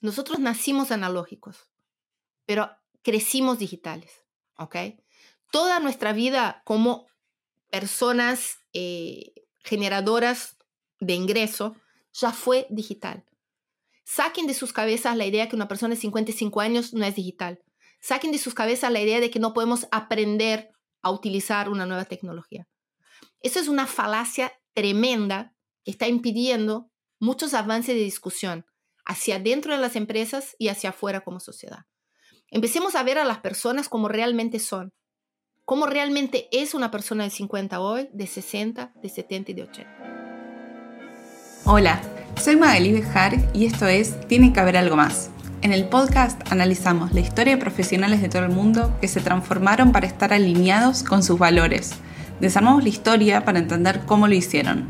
nosotros nacimos analógicos, pero crecimos digitales, ¿ok? Toda nuestra vida como personas eh, generadoras de ingreso ya fue digital. Saquen de sus cabezas la idea que una persona de 55 años no es digital. Saquen de sus cabezas la idea de que no podemos aprender a utilizar una nueva tecnología. Eso es una falacia tremenda que está impidiendo muchos avances de discusión hacia dentro de las empresas y hacia afuera como sociedad. Empecemos a ver a las personas como realmente son, cómo realmente es una persona de 50 hoy, de 60, de 70 y de 80. Hola, soy Magali Bejar y esto es Tiene que haber algo más. En el podcast analizamos la historia de profesionales de todo el mundo que se transformaron para estar alineados con sus valores. Desarmamos la historia para entender cómo lo hicieron.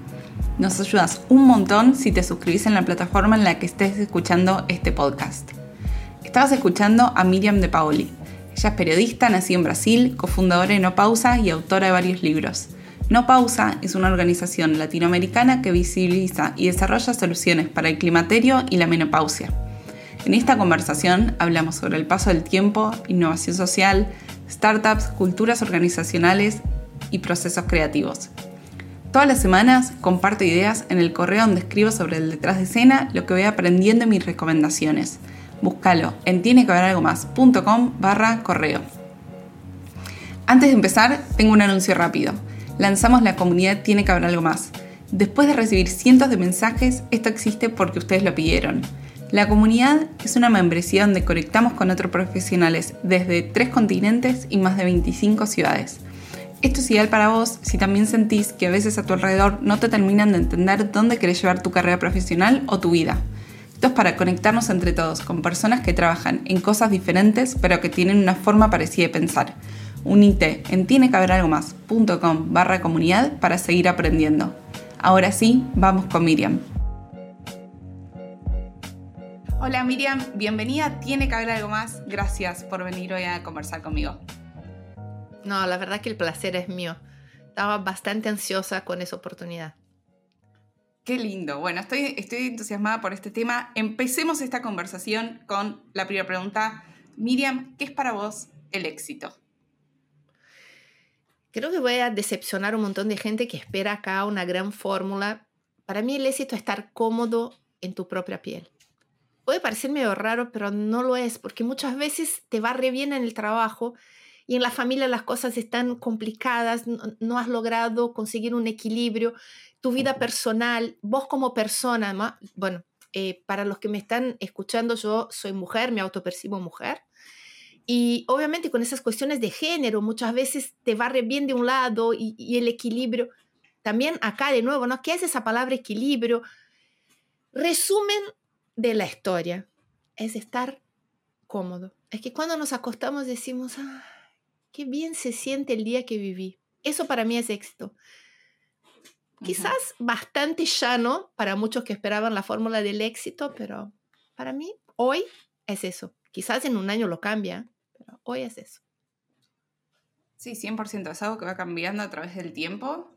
Nos ayudas un montón si te suscribís en la plataforma en la que estés escuchando este podcast. Estabas escuchando a Miriam de Paoli. Ella es periodista, nacida en Brasil, cofundadora de No Pausa y autora de varios libros. No Pausa es una organización latinoamericana que visibiliza y desarrolla soluciones para el climaterio y la menopausia. En esta conversación hablamos sobre el paso del tiempo, innovación social, startups, culturas organizacionales y procesos creativos. Todas las semanas comparto ideas en el correo donde escribo sobre el detrás de escena lo que voy aprendiendo en mis recomendaciones. Búscalo en más.com barra correo. Antes de empezar, tengo un anuncio rápido. Lanzamos la comunidad Tiene que haber algo más. Después de recibir cientos de mensajes, esto existe porque ustedes lo pidieron. La comunidad es una membresía donde conectamos con otros profesionales desde tres continentes y más de 25 ciudades. Esto es ideal para vos si también sentís que a veces a tu alrededor no te terminan de entender dónde querés llevar tu carrera profesional o tu vida. Esto es para conectarnos entre todos con personas que trabajan en cosas diferentes pero que tienen una forma parecida de pensar. Unite en tienecaberalgomás.com barra comunidad para seguir aprendiendo. Ahora sí, vamos con Miriam. Hola Miriam, bienvenida Tiene que haber algo más. Gracias por venir hoy a conversar conmigo. No, la verdad que el placer es mío. Estaba bastante ansiosa con esa oportunidad. Qué lindo. Bueno, estoy, estoy entusiasmada por este tema. Empecemos esta conversación con la primera pregunta. Miriam, ¿qué es para vos el éxito? Creo que voy a decepcionar un montón de gente que espera acá una gran fórmula. Para mí el éxito es estar cómodo en tu propia piel. Puede parecer medio raro, pero no lo es, porque muchas veces te va re bien en el trabajo y en la familia las cosas están complicadas, no, has logrado conseguir un equilibrio, tu vida personal, vos como persona, bueno, eh, para los que me están escuchando, yo soy mujer, me autopercibo mujer. Y obviamente con esas cuestiones de género, muchas veces te barre bien de un lado y, y, el equilibrio. También acá de nuevo, ¿no? ¿Qué es esa palabra equilibrio? Resumen de la historia es estar cómodo. Es que cuando nos acostamos decimos, ah, qué bien se siente el día que viví. Eso para mí es éxito. Quizás bastante llano para muchos que esperaban la fórmula del éxito, pero para mí hoy es eso. Quizás en un año lo cambia, pero hoy es eso. Sí, 100%. Es algo que va cambiando a través del tiempo.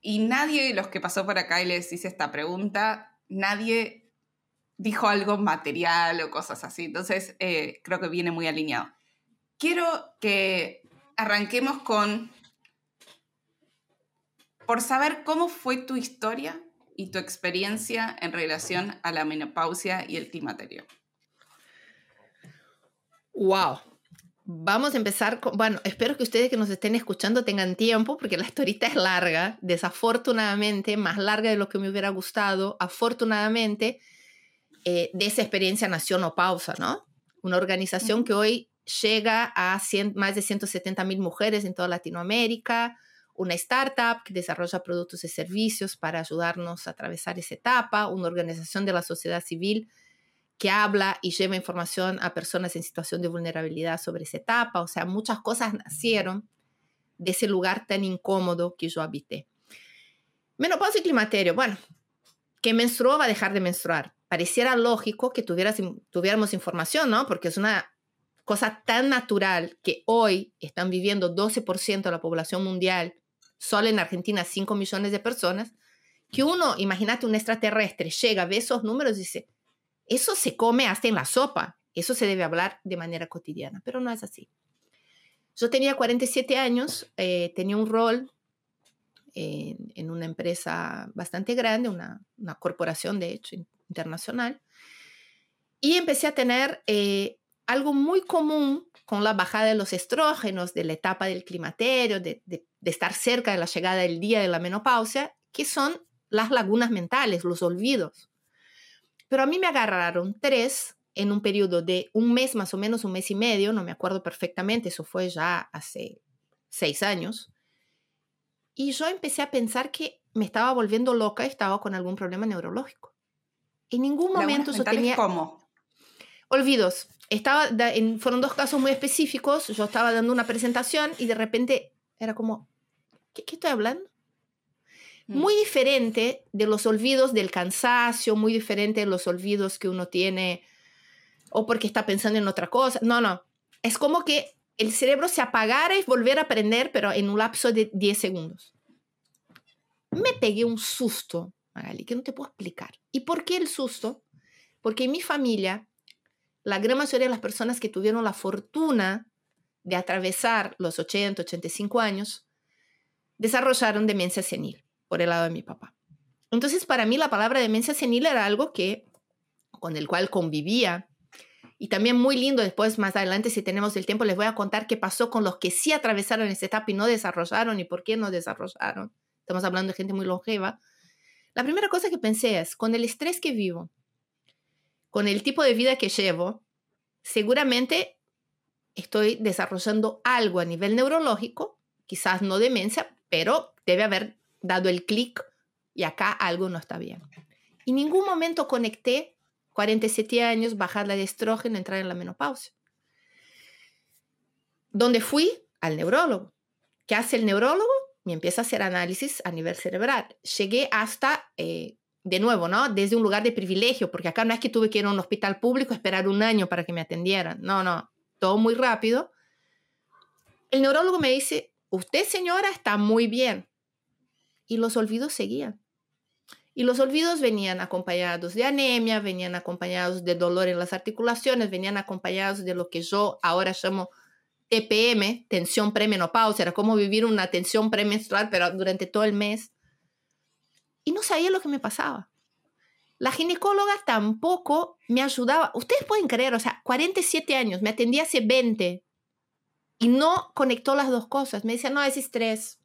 Y nadie de los que pasó por acá y les hice esta pregunta, nadie dijo algo material o cosas así. Entonces, eh, creo que viene muy alineado. Quiero que arranquemos con, por saber cómo fue tu historia y tu experiencia en relación a la menopausia y el climaterio. Wow. Vamos a empezar con, bueno, espero que ustedes que nos estén escuchando tengan tiempo porque la historita es larga, desafortunadamente, más larga de lo que me hubiera gustado. Afortunadamente, eh, de esa experiencia nació No Pausa, ¿no? Una organización que hoy llega a más de 170 mil mujeres en toda Latinoamérica, una startup que desarrolla productos y servicios para ayudarnos a atravesar esa etapa, una organización de la sociedad civil que habla y lleva información a personas en situación de vulnerabilidad sobre esa etapa. O sea, muchas cosas nacieron de ese lugar tan incómodo que yo habité. Menopausia y climaterio. Bueno, que menstruó va a dejar de menstruar. Pareciera lógico que tuviéramos información, ¿no? Porque es una cosa tan natural que hoy están viviendo 12% de la población mundial, solo en Argentina 5 millones de personas, que uno, imagínate un extraterrestre, llega, ve esos números y dice, Eso se come hasta en la sopa. Eso se debe hablar de manera cotidiana, pero no es así. Yo tenía 47 años, eh, tenía un rol en, una empresa bastante grande, una, corporación de hecho internacional, y empecé a tener eh, algo muy común con la bajada de los estrógenos, de la etapa del climaterio, de, de, estar cerca de la llegada del día de la menopausia, que son las lagunas mentales, los olvidos. Pero a mí me agarraron tres en un periodo de un mes, más o menos un mes y medio, no me acuerdo perfectamente, eso fue ya hace seis años. Y yo empecé a pensar que me estaba volviendo loca estaba con algún problema neurológico. En ningún momento yo tenía... ¿Cómo? Olvidos. Estaba en, fueron dos casos muy específicos. Yo estaba dando una presentación y de repente era como, ¿qué, qué estoy hablando? Mm. Muy diferente de los olvidos del cansancio, muy diferente de los olvidos que uno tiene o porque está pensando en otra cosa. No, no. Es como que el cerebro se apagara y volver a aprender, pero en un lapso de 10 segundos. Me pegué un susto, Magali, que no te puedo explicar. ¿Y por qué el susto? Porque en mi familia, la gran mayoría de las personas que tuvieron la fortuna de atravesar los 80, 85 años, desarrollaron demencia senil por el lado de mi papá. Entonces, para mí la palabra demencia senil era algo que con el cual convivía y también muy lindo después, más adelante, si tenemos el tiempo, les voy a contar qué pasó con los que sí atravesaron esta etapa y no desarrollaron y por qué no desarrollaron. Estamos hablando de gente muy longeva. La primera cosa que pensé es, con el estrés que vivo, con el tipo de vida que llevo, seguramente estoy desarrollando algo a nivel neurológico, quizás no demencia, pero debe haber dado el clic y acá algo no está bien. En ningún momento conecté 47 años, bajar la de estrógeno, entrar en la menopausia. Donde fui al neurólogo. ¿Qué hace el neurólogo? Me empieza a hacer análisis a nivel cerebral. Llegué hasta, eh, de nuevo, ¿no? Desde un lugar de privilegio, porque acá no es que tuve que ir a un hospital público, esperar un año para que me atendieran. No, no, todo muy rápido. El neurólogo me dice, usted señora está muy bien. Y los olvidos seguían. Y los olvidos venían acompañados de anemia, venían acompañados de dolor en las articulaciones, venían acompañados de lo que yo ahora llamo TPM, tensión premenopausia, era como vivir una tensión premenstrual, pero durante todo el mes. Y no sabía lo que me pasaba. La ginecóloga tampoco me ayudaba. Ustedes pueden creer, o sea, 47 años, me atendía hace 20 y no conectó las dos cosas. Me decía, no, es estrés,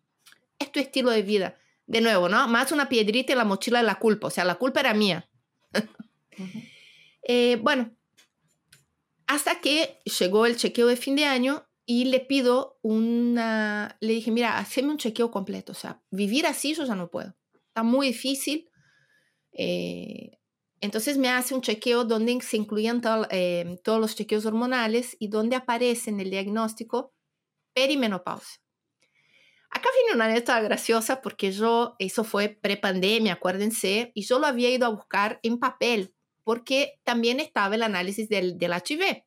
es tu estilo de vida de nuevo, ¿no? Más una piedrita en la mochila de la culpa, o sea, la culpa era mía. Eh, bueno, hasta que llegó el chequeo de fin de año y le pido una, le dije, mira, haceme un chequeo completo, o sea, vivir así yo ya no puedo, está muy difícil. Eh, entonces me hace un chequeo donde se incluían eh, todos los chequeos hormonales y donde aparece en el diagnóstico perimenopausia. Acá viene una anécdota graciosa porque yo, eso fue pre-pandemia, acuérdense, y yo lo había ido a buscar en papel porque también estaba el análisis del, del HIV.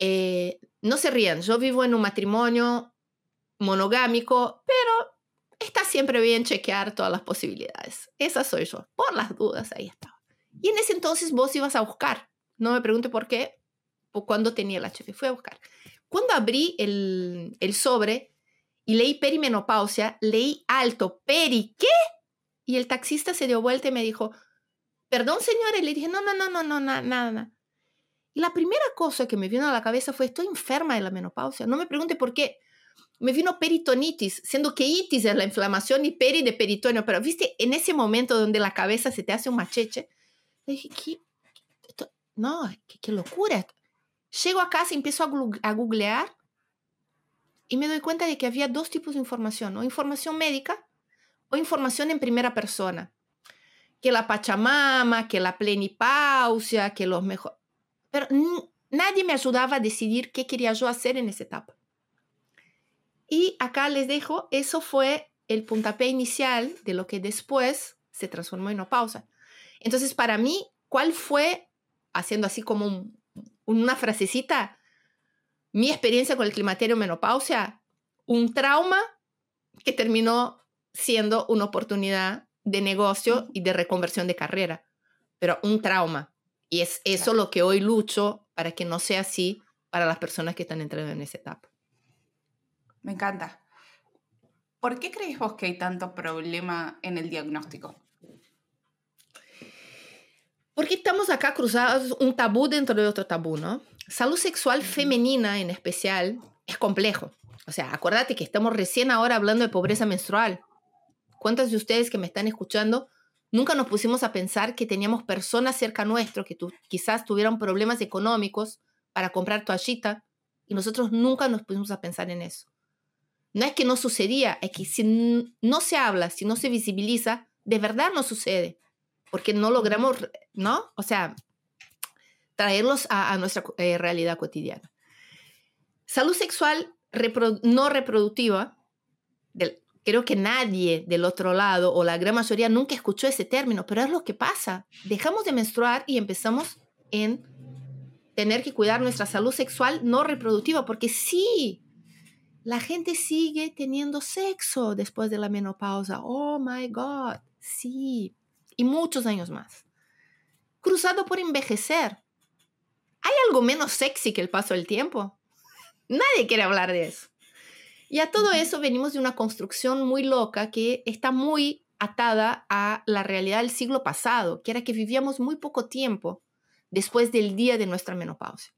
Eh, no se rían, yo vivo en un matrimonio monogámico, pero está siempre bien chequear todas las posibilidades. Esa soy yo, por las dudas, ahí estaba. Y en ese entonces vos ibas a buscar, no me pregunte por qué, o cuándo tenía el HIV, fui a buscar. Cuando abrí el, el sobre, y leí perimenopausia, leí alto, peri, ¿qué? Y el taxista se dio vuelta y me dijo, perdón señora, y le dije, no, no, no, no, no, nada, nada. Y la primera cosa que me vino a la cabeza fue, estoy enferma de la menopausia. No me pregunte por qué. Me vino peritonitis, siendo que itis es la inflamación y peri de peritoneo. Pero viste, en ese momento donde la cabeza se te hace un macheche, le dije, ¿qué? no, qué, locura. Llego a casa empiezo a, a googlear y me doy cuenta de que había dos tipos de información, o información médica o información en primera persona. Que la Pachamama, que la plenipausia, que los mejores... Pero nadie me ayudaba a decidir qué quería yo hacer en esa etapa. Y acá les dejo, eso fue el puntapié inicial de lo que después se transformó en una pausa. Entonces, para mí, ¿cuál fue, haciendo así como una frasecita, mi experiencia con el climaterio menopausia, un trauma que terminó siendo una oportunidad de negocio y de reconversión de carrera, pero un trauma. Y es eso lo que hoy lucho para que no sea así para las personas que están entrando en esa etapa. Me encanta. ¿Por qué crees vos que hay tanto problema en el diagnóstico? Porque estamos acá cruzados un tabú dentro de otro tabú, ¿no? Salud sexual femenina en especial es complejo. O sea, acuérdate que estamos recién ahora hablando de pobreza menstrual. ¿Cuántas de ustedes que me están escuchando nunca nos pusimos a pensar que teníamos personas cerca nuestro que quizás tuvieran problemas económicos para comprar toallita y nosotros nunca nos pusimos a pensar en eso? No es que no sucedía, es que si no se habla, si no se visibiliza, de verdad no sucede, porque no logramos, ¿no? O sea, traerlos a, nuestra eh, realidad cotidiana. Salud sexual no reproductiva, creo que nadie del otro lado o la gran mayoría nunca escuchó ese término, pero es lo que pasa. Dejamos de menstruar y empezamos en tener que cuidar nuestra salud sexual no reproductiva, porque sí, la gente sigue teniendo sexo después de la menopausa. Oh my God, sí, y muchos años más. Cruzado por envejecer. ¿Hay algo menos sexy que el paso del tiempo? Nadie quiere hablar de eso. Y a todo eso venimos de una construcción muy loca que está muy atada a la realidad del siglo pasado, que era que vivíamos muy poco tiempo después del día de nuestra menopausia.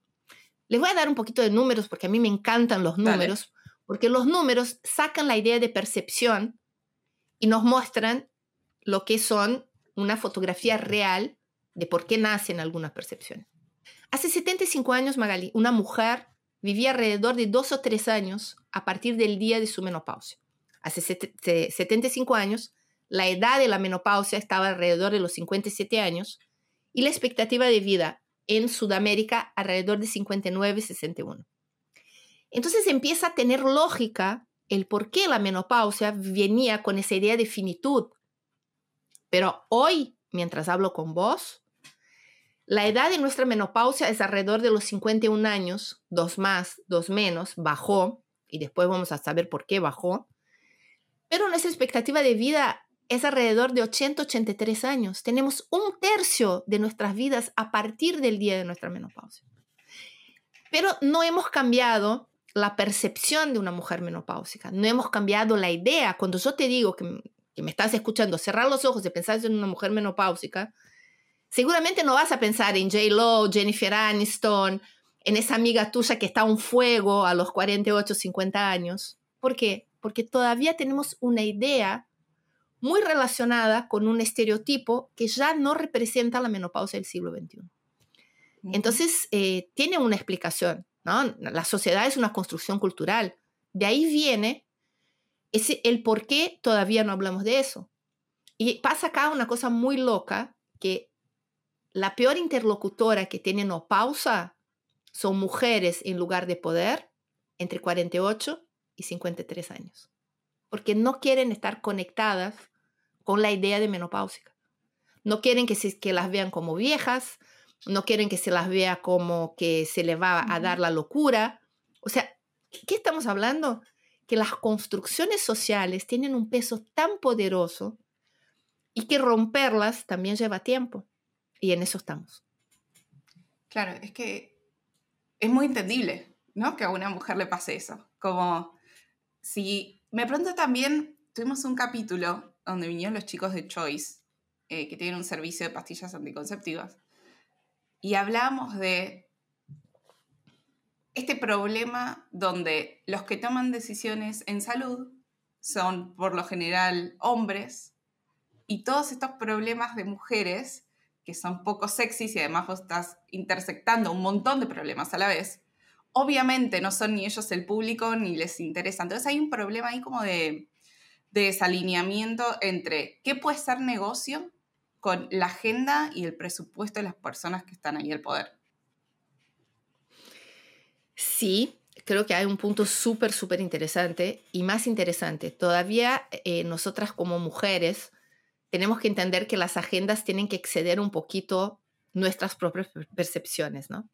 Les voy a dar un poquito de números porque a mí me encantan los números, porque los números sacan la idea de percepción y nos muestran lo que son una fotografía real de por qué nacen algunas percepciones. Hace 75 años, Magali, una mujer vivía alrededor de dos o tres años a partir del día de su menopausia. Hace 75 años, la edad de la menopausia estaba alrededor de los 57 años y la expectativa de vida en Sudamérica alrededor de 59-61. Entonces empieza a tener lógica el por qué la menopausia venía con esa idea de finitud. Pero hoy, mientras hablo con vos, la edad de nuestra menopausia es alrededor de los 51 años, dos más, dos menos, bajó, y después vamos a saber por qué bajó. Pero nuestra expectativa de vida es alrededor de 80-83 años. Tenemos un tercio de nuestras vidas a partir del día de nuestra menopausia. Pero no hemos cambiado la percepción de una mujer menopáusica, no hemos cambiado la idea. Cuando yo te digo que, que me estás escuchando, cerrar los ojos y pensar en una mujer menopáusica, seguramente no vas a pensar en J. Lo, Jennifer Aniston, en esa amiga tuya que está a un fuego a los 48, 50 años. ¿Por qué? Porque todavía tenemos una idea muy relacionada con un estereotipo que ya no representa la menopausia del siglo XXI. Entonces, eh, tiene una explicación, La sociedad es una construcción cultural. De ahí viene ese, el por qué todavía no hablamos de eso. Y pasa acá una cosa muy loca, que la peor interlocutora que tiene no pausa son mujeres en lugar de poder entre 48 y 53 años, porque no quieren estar conectadas con la idea de menopáusica. No quieren que, se, que las vean como viejas, no quieren que se las vea como que se le va a dar la locura. O sea, ¿qué estamos hablando? Que las construcciones sociales tienen un peso tan poderoso y que romperlas también lleva tiempo. Y en eso estamos. Claro, es que es muy entendible, ¿no? Que a una mujer le pase eso. Como si me pronto también tuvimos un capítulo donde vinieron los chicos de Choice, eh, que tienen un servicio de pastillas anticonceptivas, y hablamos de este problema donde los que toman decisiones en salud son por lo general hombres y todos estos problemas de mujeres que son poco sexys y además vos estás intersectando un montón de problemas a la vez, obviamente no son ni ellos el público ni les interesa. Entonces hay un problema ahí como de, desalineamiento entre qué puede ser negocio con la agenda y el presupuesto de las personas que están ahí al poder. Sí, creo que hay un punto súper, súper interesante y más interesante. Todavía eh, nosotras como mujeres tenemos que entender que las agendas tienen que exceder un poquito nuestras propias percepciones, ¿no?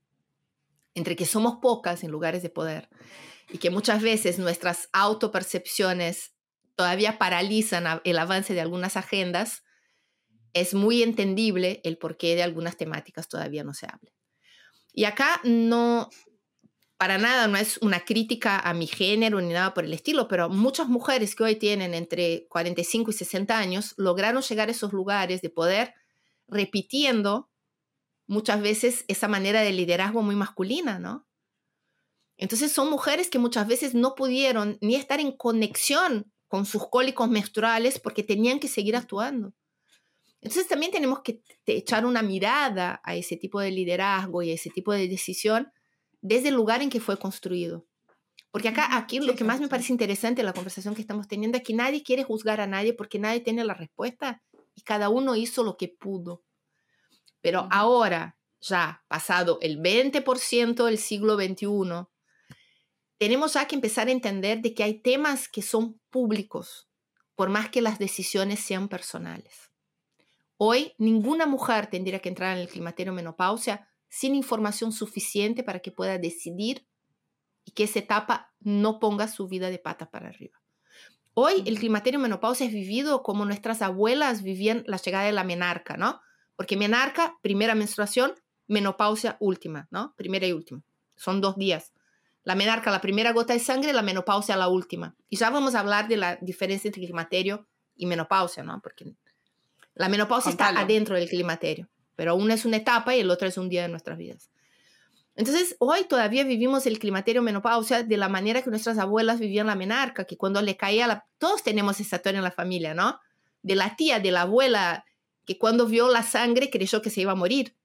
Entre que somos pocas en lugares de poder y que muchas veces nuestras autopercepciones todavía paralizan el avance de algunas agendas, es muy entendible el porqué de algunas temáticas todavía no se hablan. Y acá no, para nada, no es una crítica a mi género ni nada por el estilo, pero muchas mujeres que hoy tienen entre 45 y 60 años lograron llegar a esos lugares de poder repitiendo muchas veces esa manera de liderazgo muy masculina, ¿no? Entonces son mujeres que muchas veces no pudieron ni estar en conexión con sus cólicos menstruales porque tenían que seguir actuando. Entonces también tenemos que echar una mirada a ese tipo de liderazgo y a ese tipo de decisión desde el lugar en que fue construido. Porque acá, aquí lo que más me parece interesante en la conversación que estamos teniendo es que nadie quiere juzgar a nadie porque nadie tiene la respuesta y cada uno hizo lo que pudo. Pero ahora, ya pasado el 20% del siglo XXI, tenemos ya que empezar a entender de que hay temas que son públicos, por más que las decisiones sean personales. Hoy, ninguna mujer tendría que entrar en el climaterio menopausia sin información suficiente para que pueda decidir y que esa etapa no ponga su vida de pata para arriba. Hoy el climaterio menopausia es vivido como nuestras abuelas vivían la llegada de la menarca, ¿no? Porque menarca, primera menstruación, menopausia última, ¿no? Primera y última. Son dos días. La menarca, la primera gota de sangre, la menopausia, la última. Y ya vamos a hablar de la diferencia entre climaterio y menopausia, ¿no? Porque la menopausia está adentro del climaterio, pero una es una etapa y el otro es un día de nuestras vidas. Entonces, hoy todavía vivimos el climaterio menopausia de la manera que nuestras abuelas vivían la menarca, que cuando le caía la... Todos tenemos esa historia en la familia, ¿no? De la tía, de la abuela que cuando vio la sangre creyó que se iba a morir,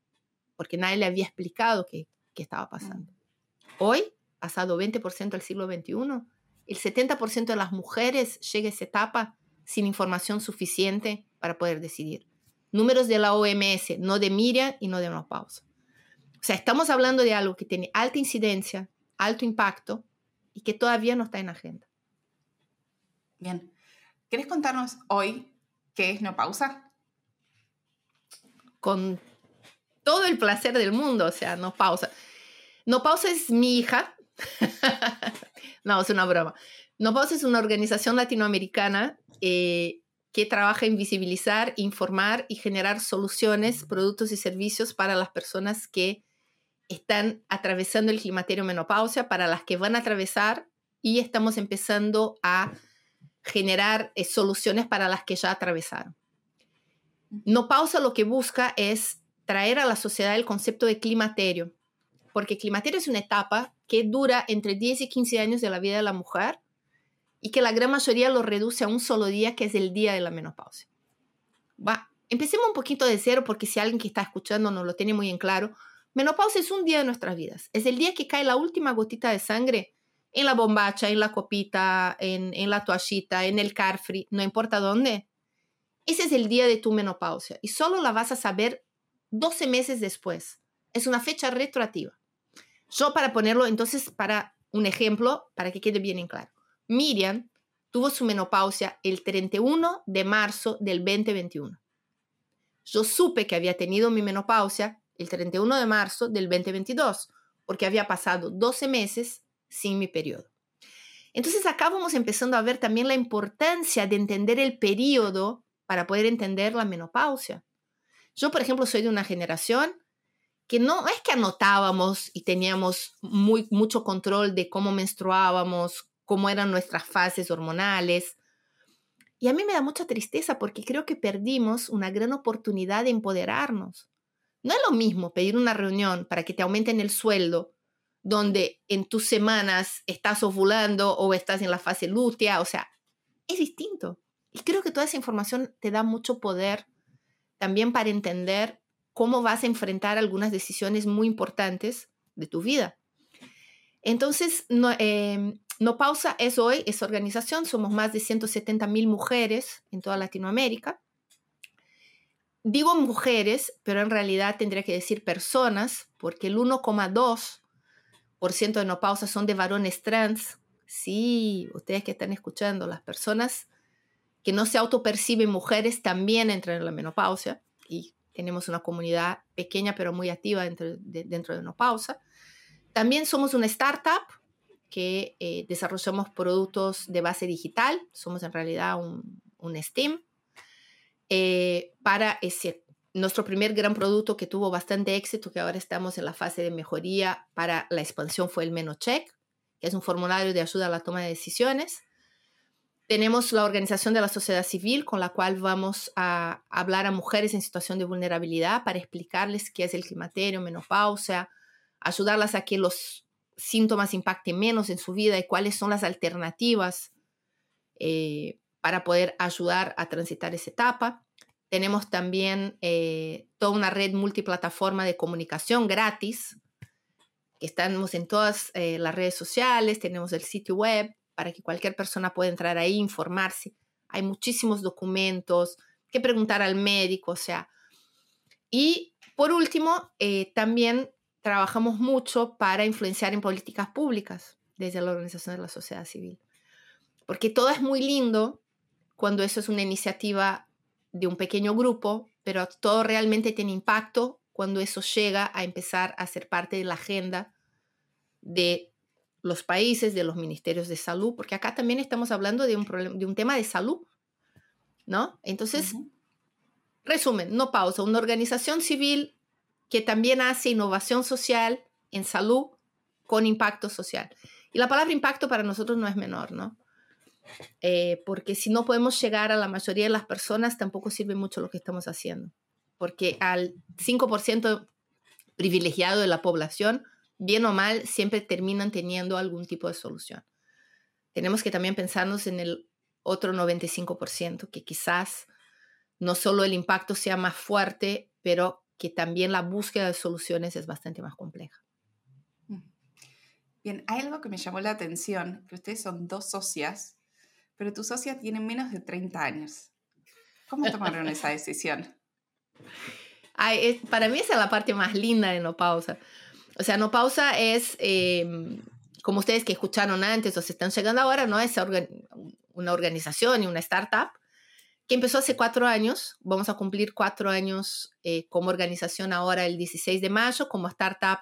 porque nadie le había explicado qué, qué estaba pasando. Hoy, pasado 20% del siglo XXI, el 70% de las mujeres llega a esa etapa sin información suficiente para poder decidir. Números de la OMS, no de Miriam y no de menopausa. O sea, estamos hablando de algo que tiene alta incidencia, alto impacto y que todavía no está en agenda. Bien. ¿Quieres contarnos hoy qué es no pausa? con todo el placer del mundo, o sea, no pausa. No pausa es mi hija. no, es una broma. No pausa es una organización latinoamericana eh, que trabaja en visibilizar, informar y generar soluciones, productos y servicios para las personas que están atravesando el climaterio menopausia, para las que van a atravesar y estamos empezando a generar eh, soluciones para las que ya atravesaron. No pausa lo que busca es traer a la sociedad el concepto de climaterio, porque climaterio es una etapa que dura entre 10 y 15 años de la vida de la mujer y que la gran mayoría lo reduce a un solo día, que es el día de la menopausia. Va, empecemos un poquito de cero, porque si alguien que está escuchando no lo tiene muy en claro, menopausia es un día de nuestras vidas. Es el día que cae la última gotita de sangre en la bombacha, en la copita, en, en la toallita, en el carfree, no importa dónde, ese es el día de tu menopausia y solo la vas a saber 12 meses después. Es una fecha retroactiva. Yo para ponerlo entonces para un ejemplo, para que quede bien en claro. Miriam tuvo su menopausia el 31 de marzo del 2021. Yo supe que había tenido mi menopausia el 31 de marzo del 2022, porque había pasado 12 meses sin mi periodo. Entonces acá vamos empezando a ver también la importancia de entender el periodo para poder entender la menopausia. Yo, por ejemplo, soy de una generación que no es que anotábamos y teníamos muy, mucho control de cómo menstruábamos, cómo eran nuestras fases hormonales. Y a mí me da mucha tristeza porque creo que perdimos una gran oportunidad de empoderarnos. No es lo mismo pedir una reunión para que te aumenten el sueldo, donde en tus semanas estás ovulando o estás en la fase lútea, o sea, es distinto. Y creo que toda esa información te da mucho poder también para entender cómo vas a enfrentar algunas decisiones muy importantes de tu vida. Entonces, no, em, no Pausa es hoy, esa organización, somos más de 170 mil mujeres en toda Latinoamérica. Digo mujeres, pero en realidad tendría que decir personas, porque el 1,2% de No Pausa son de varones trans. Sí, ustedes que están escuchando, las personas que no se autoperciben mujeres también entran en la menopausia y tenemos una comunidad pequeña pero muy activa dentro de, dentro de menopausia. También somos una startup que eh, desarrollamos productos de base digital, somos en realidad un, un STEAM. eh, para ese, nuestro primer gran producto que tuvo bastante éxito, que ahora estamos en la fase de mejoría para la expansión, fue el MenoCheck, que es un formulario de ayuda a la toma de decisiones. Tenemos la organización de la sociedad civil, con la cual vamos a hablar a mujeres en situación de vulnerabilidad para explicarles qué es el climaterio, menopausia, ayudarlas a que los síntomas impacten menos en su vida y cuáles son las alternativas eh, para poder ayudar a transitar esa etapa. Tenemos también eh, toda una red multiplataforma de comunicación gratis, que estamos en todas eh, las redes sociales, tenemos el sitio web, para que cualquier persona pueda entrar ahí, informarse. Hay muchísimos documentos, que preguntar al médico, o sea. Y por último, eh, también trabajamos mucho para influenciar en políticas públicas desde la organización de la sociedad civil. Porque todo es muy lindo cuando eso es una iniciativa de un pequeño grupo, pero todo realmente tiene impacto cuando eso llega a empezar a ser parte de la agenda de los países, de los ministerios de salud, porque acá también estamos hablando de un, de un tema de salud, ¿no? Entonces, resumen, no pausa, una organización civil que también hace innovación social en salud con impacto social. Y la palabra impacto para nosotros no es menor, ¿no? Eh, porque si no podemos llegar a la mayoría de las personas, tampoco sirve mucho lo que estamos haciendo. Porque al 5% privilegiado de la población bien o mal, siempre terminan teniendo algún tipo de solución. Tenemos que también pensarnos en el otro 95%, que quizás no solo el impacto sea más fuerte, pero que también la búsqueda de soluciones es bastante más compleja. Bien, hay algo que me llamó la atención, que ustedes son dos socias, pero tu socia tiene menos de 30 años. ¿Cómo tomaron esa decisión? para mí esa es la parte más linda de No Pausa, o sea, no pausa es, em, como ustedes que escucharon antes o se están llegando ahora, ¿no? Es una organización y una startup que empezó hace cuatro años. Vamos a cumplir cuatro años eh, como organización ahora el 16 de mayo, como startup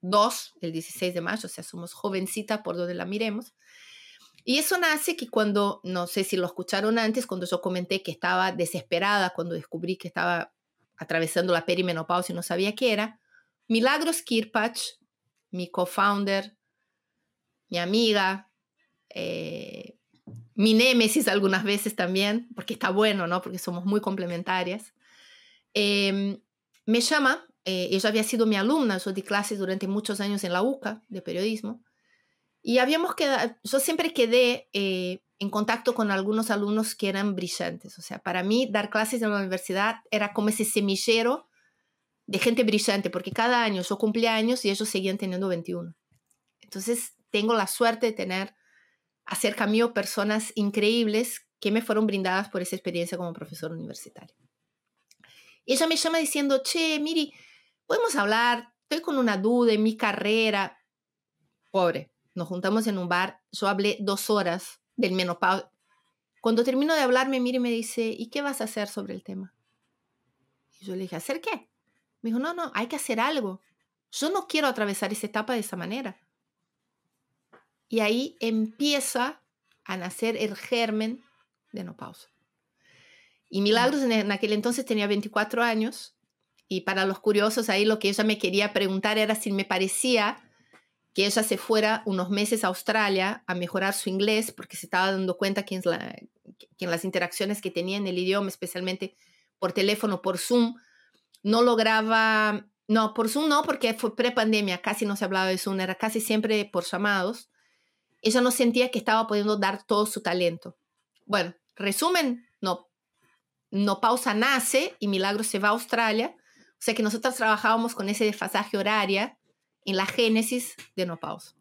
2 el 16 de mayo, o sea, somos jovencita por donde la miremos. Y eso nace que cuando, no sé si lo escucharon antes, cuando yo comenté que estaba desesperada, cuando descubrí que estaba atravesando la perimenopausia y no sabía qué era, Milagros Kirpach, mi co-founder, mi amiga, eh, mi némesis algunas veces también, porque está bueno, ¿no? Porque somos muy complementarias. Em, me llama, eh, ella había sido mi alumna, yo di clases durante muchos años en la UCA de periodismo, y habíamos quedado, yo siempre quedé eh, en contacto con algunos alumnos que eran brillantes, o sea, para mí dar clases en la universidad era como ese semillero de gente brillante, porque cada año yo cumplía años y ellos seguían teniendo 21. Entonces, tengo la suerte de tener acerca mío personas increíbles que me fueron brindadas por esa experiencia como profesor universitario. Y ella me llama diciendo, che, Miri, podemos hablar, estoy con una duda en mi carrera. Pobre, nos juntamos en un bar, yo hablé dos horas del menopausia. Cuando termino de hablarme, Miri me dice, ¿y qué vas a hacer sobre el tema? Y yo le dije, ¿hacer qué? Me dijo, no, no, hay que hacer algo. Yo no quiero atravesar esa etapa de esa manera. Y ahí empieza a nacer el germen de no pausa. Y Milagros en aquel entonces tenía 24 años y para los curiosos ahí lo que ella me quería preguntar era si me parecía que ella se fuera unos meses a Australia a mejorar su inglés porque se estaba dando cuenta que que en las interacciones que tenía en el idioma, especialmente por teléfono, por Zoom, no lograba, no, por Zoom no, porque fue pre-pandemia, casi no se hablaba de Zoom, era casi siempre por llamados. Ella no sentía que estaba pudiendo dar todo su talento. Bueno, resumen, no, no pausa nace y Milagro se va a Australia. O sea que nosotros trabajábamos con ese desfasaje horaria en la génesis de No Pausa.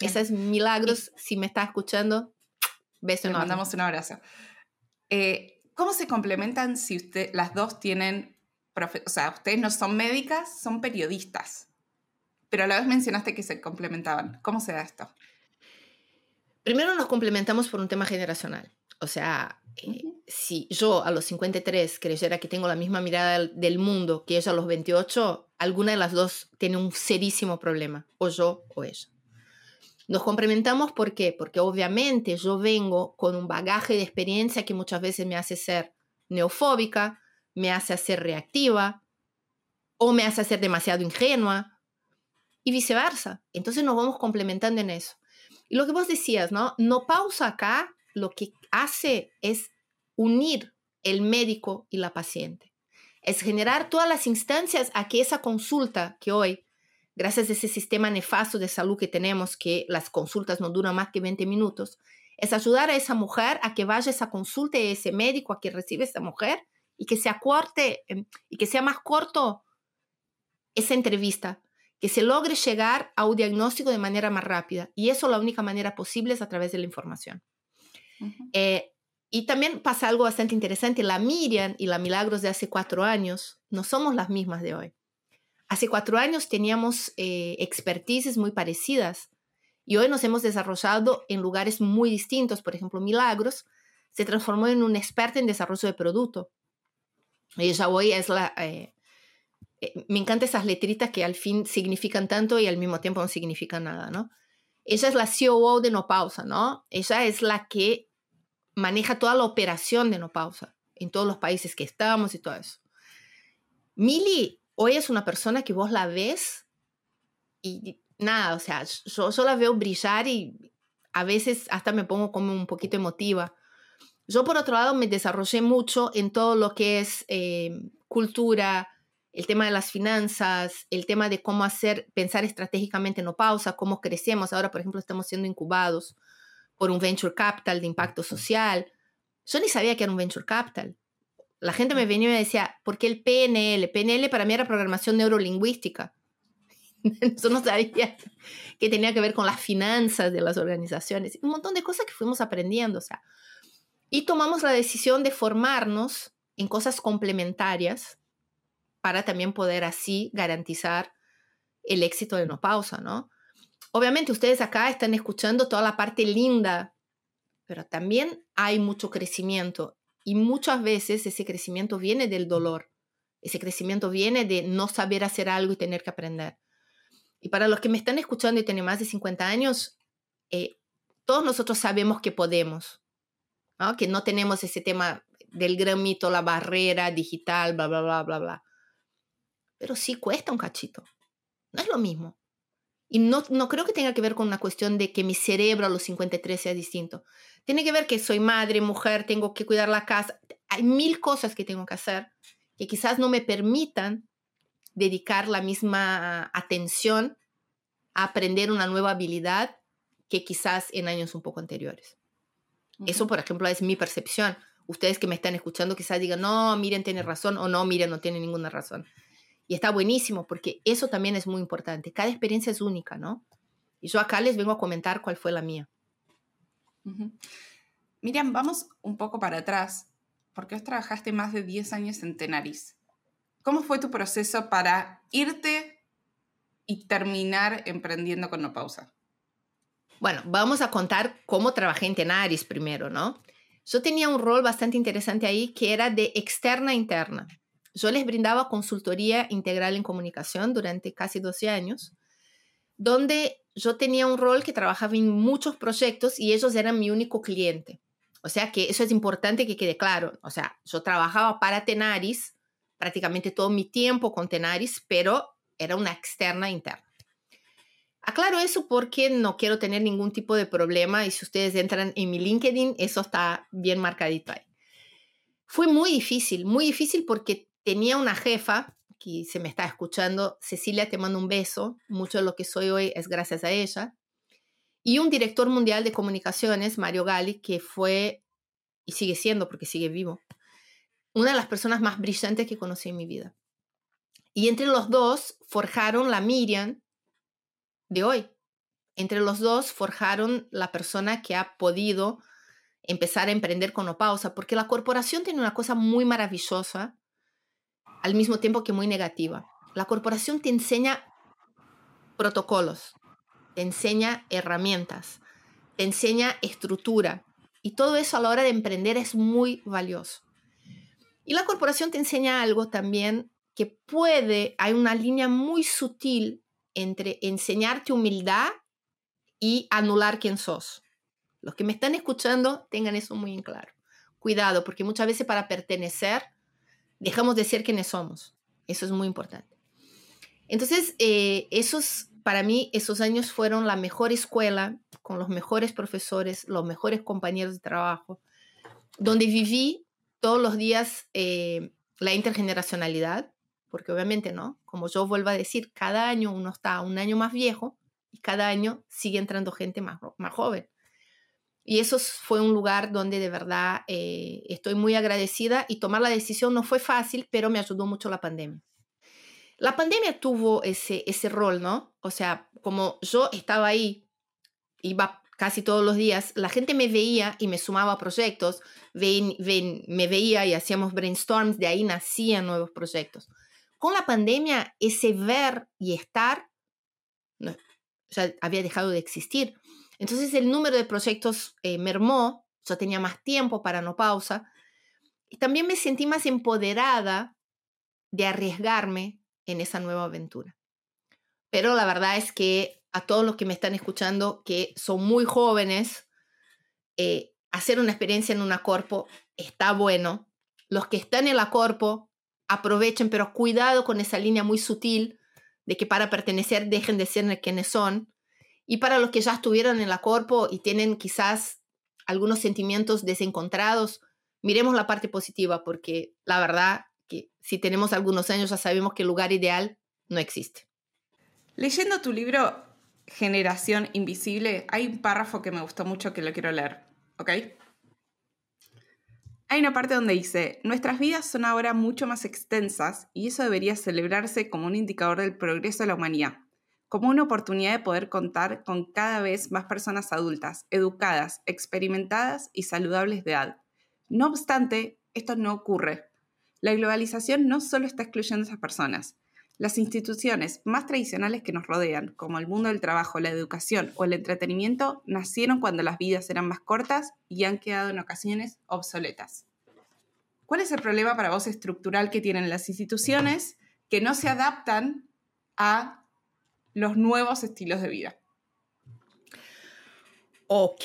Esa es Milagros, si me está escuchando, beso Le mandamos un abrazo. Eh, ¿Cómo se complementan si usted, las dos tienen o sea, ustedes no son médicas, son periodistas. Pero a la vez mencionaste que se complementaban. ¿Cómo se da esto? Primero nos complementamos por un tema generacional. O sea, eh, si yo a los 53 creyera que tengo la misma mirada del mundo que ella a los 28, alguna de las dos tiene un serísimo problema, o yo o ella. Nos complementamos ¿por qué? Porque obviamente yo vengo con un bagaje de experiencia que muchas veces me hace ser neofóbica, me hace ser reactiva o me hace ser demasiado ingenua y viceversa. Entonces nos vamos complementando en eso. Y lo que vos decías, ¿no? No pausa acá, lo que hace es unir el médico y la paciente. Es generar todas las instancias a que esa consulta que hoy, gracias a ese sistema nefasto de salud que tenemos, que las consultas no duran más que 20 minutos, es ayudar a esa mujer a que vaya a esa consulta y a ese médico a que recibe esa mujer y que se acorte em, y que sea más corto esa entrevista, que se logre llegar a un diagnóstico de manera más rápida. Y eso la única manera posible es a través de la información. Eh, y también pasa algo bastante interesante. La Miriam y la Milagros de hace cuatro años no somos las mismas de hoy. Hace cuatro años teníamos eh, expertices muy parecidas y hoy nos hemos desarrollado en lugares muy distintos. Por ejemplo, Milagros se transformó en un experto en desarrollo de producto. Ella hoy es la... Eh, me encantan esas letritas que al fin significan tanto y al mismo tiempo no significan nada, ¿no? Ella es la COO de No Pausa, ¿no? Ella es la que maneja toda la operación de No Pausa en todos los países que estamos y todo eso. Mili hoy es una persona que vos la ves y nada, o sea, yo, yo la veo brillar y a veces hasta me pongo como un poquito emotiva. Yo por otro lado me desarrollé mucho en todo lo que es eh, cultura, el tema de las finanzas, el tema de cómo hacer, pensar estratégicamente no pausa, cómo crecemos. Ahora, por ejemplo, estamos siendo incubados por un venture capital de impacto social. Yo ni sabía que era un venture capital. La gente me venía y me decía, ¿por qué el PNL? PNL para mí era programación neurolingüística. Yo no sabía que tenía que ver con las finanzas de las organizaciones. Un montón de cosas que fuimos aprendiendo. O sea, y tomamos la decisión de formarnos en cosas complementarias para también poder así garantizar el éxito de No Pausa, ¿no? Obviamente ustedes acá están escuchando toda la parte linda, pero también hay mucho crecimiento y muchas veces ese crecimiento viene del dolor, ese crecimiento viene de no saber hacer algo y tener que aprender. Y para los que me están escuchando y tienen más de 50 años, eh, todos nosotros sabemos que podemos, que no tenemos ese tema del gran mito, la barrera digital, bla, bla, bla, bla, bla. Pero sí cuesta un cachito. No es lo mismo. Y no, no creo que tenga que ver con una cuestión de que mi cerebro a los 53 sea distinto. Tiene que ver que soy madre, mujer, tengo que cuidar la casa. Hay mil cosas que tengo que hacer que quizás no me permitan dedicar la misma atención a aprender una nueva habilidad que quizás en años un poco anteriores. Eso, por ejemplo, es mi percepción. Ustedes que me están escuchando quizás digan, no, miren, tiene razón, o no, miren, no tiene ninguna razón. Y está buenísimo porque eso también es muy importante. Cada experiencia es única, ¿no? Y yo acá les vengo a comentar cuál fue la mía. Miriam, vamos un poco para atrás, porque vos trabajaste más de 10 años en Tenaris. ¿Cómo fue tu proceso para irte y terminar emprendiendo con No Pausa? Bueno, vamos a contar cómo trabajé en Tenaris primero, ¿no? Yo tenía un rol bastante interesante ahí que era de externa a interna. Yo les brindaba consultoría integral en comunicación durante casi 12 años, donde yo tenía un rol que trabajaba en muchos proyectos y ellos eran mi único cliente. O sea que eso es importante que quede claro. O sea, yo trabajaba para Tenaris prácticamente todo mi tiempo con Tenaris, pero era una externa interna. Aclaro eso porque no quiero tener ningún tipo de problema y si ustedes entran en mi LinkedIn, eso está bien marcadito ahí. Fue muy difícil, muy difícil porque tenía una jefa que se me está escuchando, Cecilia, te mando un beso, mucho de lo que soy hoy es gracias a ella, y un director mundial de comunicaciones, Mario Gali, que fue y sigue siendo porque sigue vivo, una de las personas más brillantes que conocí en mi vida. Y entre los dos forjaron la Miriam de hoy. Entre los dos forjaron la persona que ha podido empezar a emprender con no pausa, porque la corporación tiene una cosa muy maravillosa, al mismo tiempo que muy negativa. La corporación te enseña protocolos, te enseña herramientas, te enseña estructura, y todo eso a la hora de emprender es muy valioso. Y la corporación te enseña algo también que puede, hay una línea muy sutil entre enseñarte humildad y anular quién sos. Los que me están escuchando tengan eso muy en claro. cuidado, porque muchas veces para pertenecer dejamos de ser quienes somos. Eso es muy importante. Entonces, eh, esos, para mí, esos años fueron la mejor escuela, con los mejores profesores, los mejores compañeros de trabajo, donde viví todos los días eh, la intergeneracionalidad, porque obviamente, ¿no? Como yo vuelvo a decir, cada año uno está un año más viejo y cada año sigue entrando gente más, más joven. Y eso fue un lugar donde de verdad eh, estoy muy agradecida y tomar la decisión no fue fácil, pero me ayudó mucho la pandemia. La pandemia tuvo ese, ese rol, ¿no? O sea, como yo estaba ahí, iba casi todos los días, la gente me veía y me sumaba a proyectos, me veía y hacíamos brainstorms, de ahí nacían nuevos proyectos. Con la pandemia, ese ver y estar no, ya había dejado de existir. Entonces el número de proyectos eh, mermó, yo tenía más tiempo para no pausa y también me sentí más empoderada de arriesgarme en esa nueva aventura. Pero la verdad es que a todos los que me están escuchando, que son muy jóvenes, eh, hacer una experiencia en una corpo está bueno. Los que están en la corpo, aprovechen, pero cuidado con esa línea muy sutil de que para pertenecer dejen de ser quienes son. Y para los que ya estuvieron en la corpo y tienen quizás algunos sentimientos desencontrados, miremos la parte positiva, porque la verdad que si tenemos algunos años ya sabemos que el lugar ideal no existe. Leyendo tu libro Generación Invisible, hay un párrafo que me gustó mucho que lo quiero leer, ¿ok? Hay una parte donde dice, nuestras vidas son ahora mucho más extensas y eso debería celebrarse como un indicador del progreso de la humanidad, como una oportunidad de poder contar con cada vez más personas adultas, educadas, experimentadas y saludables de edad. No obstante, esto no ocurre. La globalización no solo está excluyendo a esas personas. Las instituciones más tradicionales que nos rodean, como el mundo del trabajo, la educación o el entretenimiento, nacieron cuando las vidas eran más cortas y han quedado en ocasiones obsoletas. ¿Cuál es el problema para vos estructural que tienen las instituciones que no se adaptan a los nuevos estilos de vida? Ok,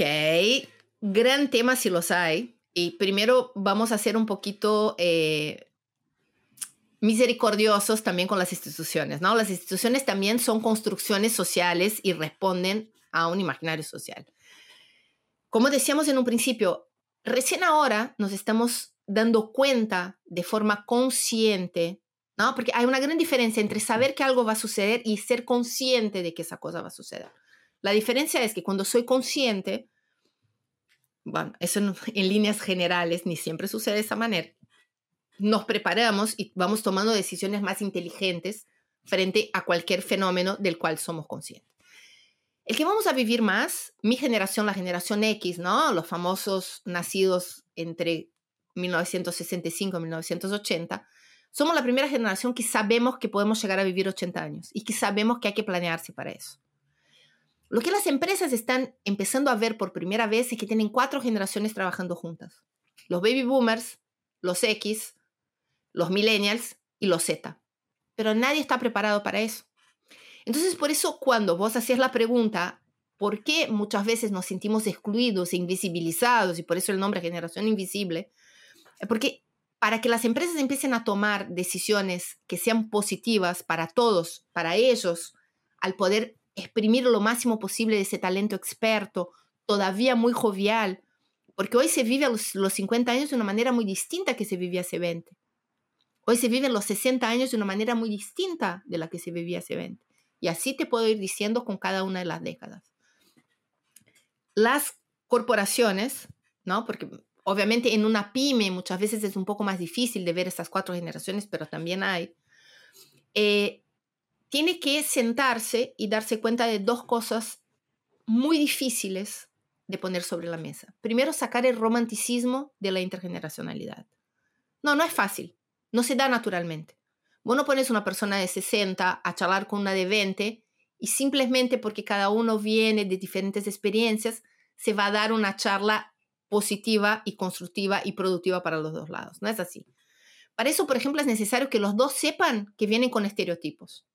gran tema si los hay. Y primero vamos a ser un poquito eh, misericordiosos también con las instituciones, ¿no? Las instituciones también son construcciones sociales y responden a un imaginario social. Como decíamos en un principio, recién ahora nos estamos dando cuenta de forma consciente, ¿no? Porque hay una gran diferencia entre saber que algo va a suceder y ser consciente de que esa cosa va a suceder. La diferencia es que cuando soy consciente, bueno, eso en líneas generales ni siempre sucede de esa manera, nos preparamos y vamos tomando decisiones más inteligentes frente a cualquier fenómeno del cual somos conscientes. El que vamos a vivir más, mi generación, la generación X, ¿no? Los famosos nacidos entre 1965-1980, somos la primera generación que sabemos que podemos llegar a vivir 80 años y que sabemos que hay que planearse para eso. Lo que las empresas están empezando a ver por primera vez es que tienen cuatro generaciones trabajando juntas. Los baby boomers, los X, los millennials y los Z. Pero nadie está preparado para eso. Entonces, por eso cuando vos hacías la pregunta, ¿por qué muchas veces nos sentimos excluidos e invisibilizados? Y por eso el nombre generación invisible, porque para que las empresas empiecen a tomar decisiones que sean positivas para todos, para ellos, al poder exprimir lo máximo posible de ese talento experto, todavía muy jovial, porque hoy se vive a los, 50 años de una manera muy distinta que se vivía hace 20. Hoy se viven los 60 años de una manera muy distinta de la que se vivía hace 20. Y así te puedo ir diciendo con cada una de las décadas. Las corporaciones, ¿no? Porque Obviamente en una pyme muchas veces es un poco más difícil de ver estas cuatro generaciones, pero también hay. Eh, tiene que sentarse y darse cuenta de dos cosas muy difíciles de poner sobre la mesa. Primero, sacar el romanticismo de la intergeneracionalidad. No, no es fácil. No se da naturalmente. Vos no pones una persona de 60 a charlar con una de 20 y simplemente porque cada uno viene de diferentes experiencias, se va a dar una charla positiva y constructiva y productiva para los dos lados. No es así. Para eso, por ejemplo, es necesario que los dos sepan que vienen con estereotipos,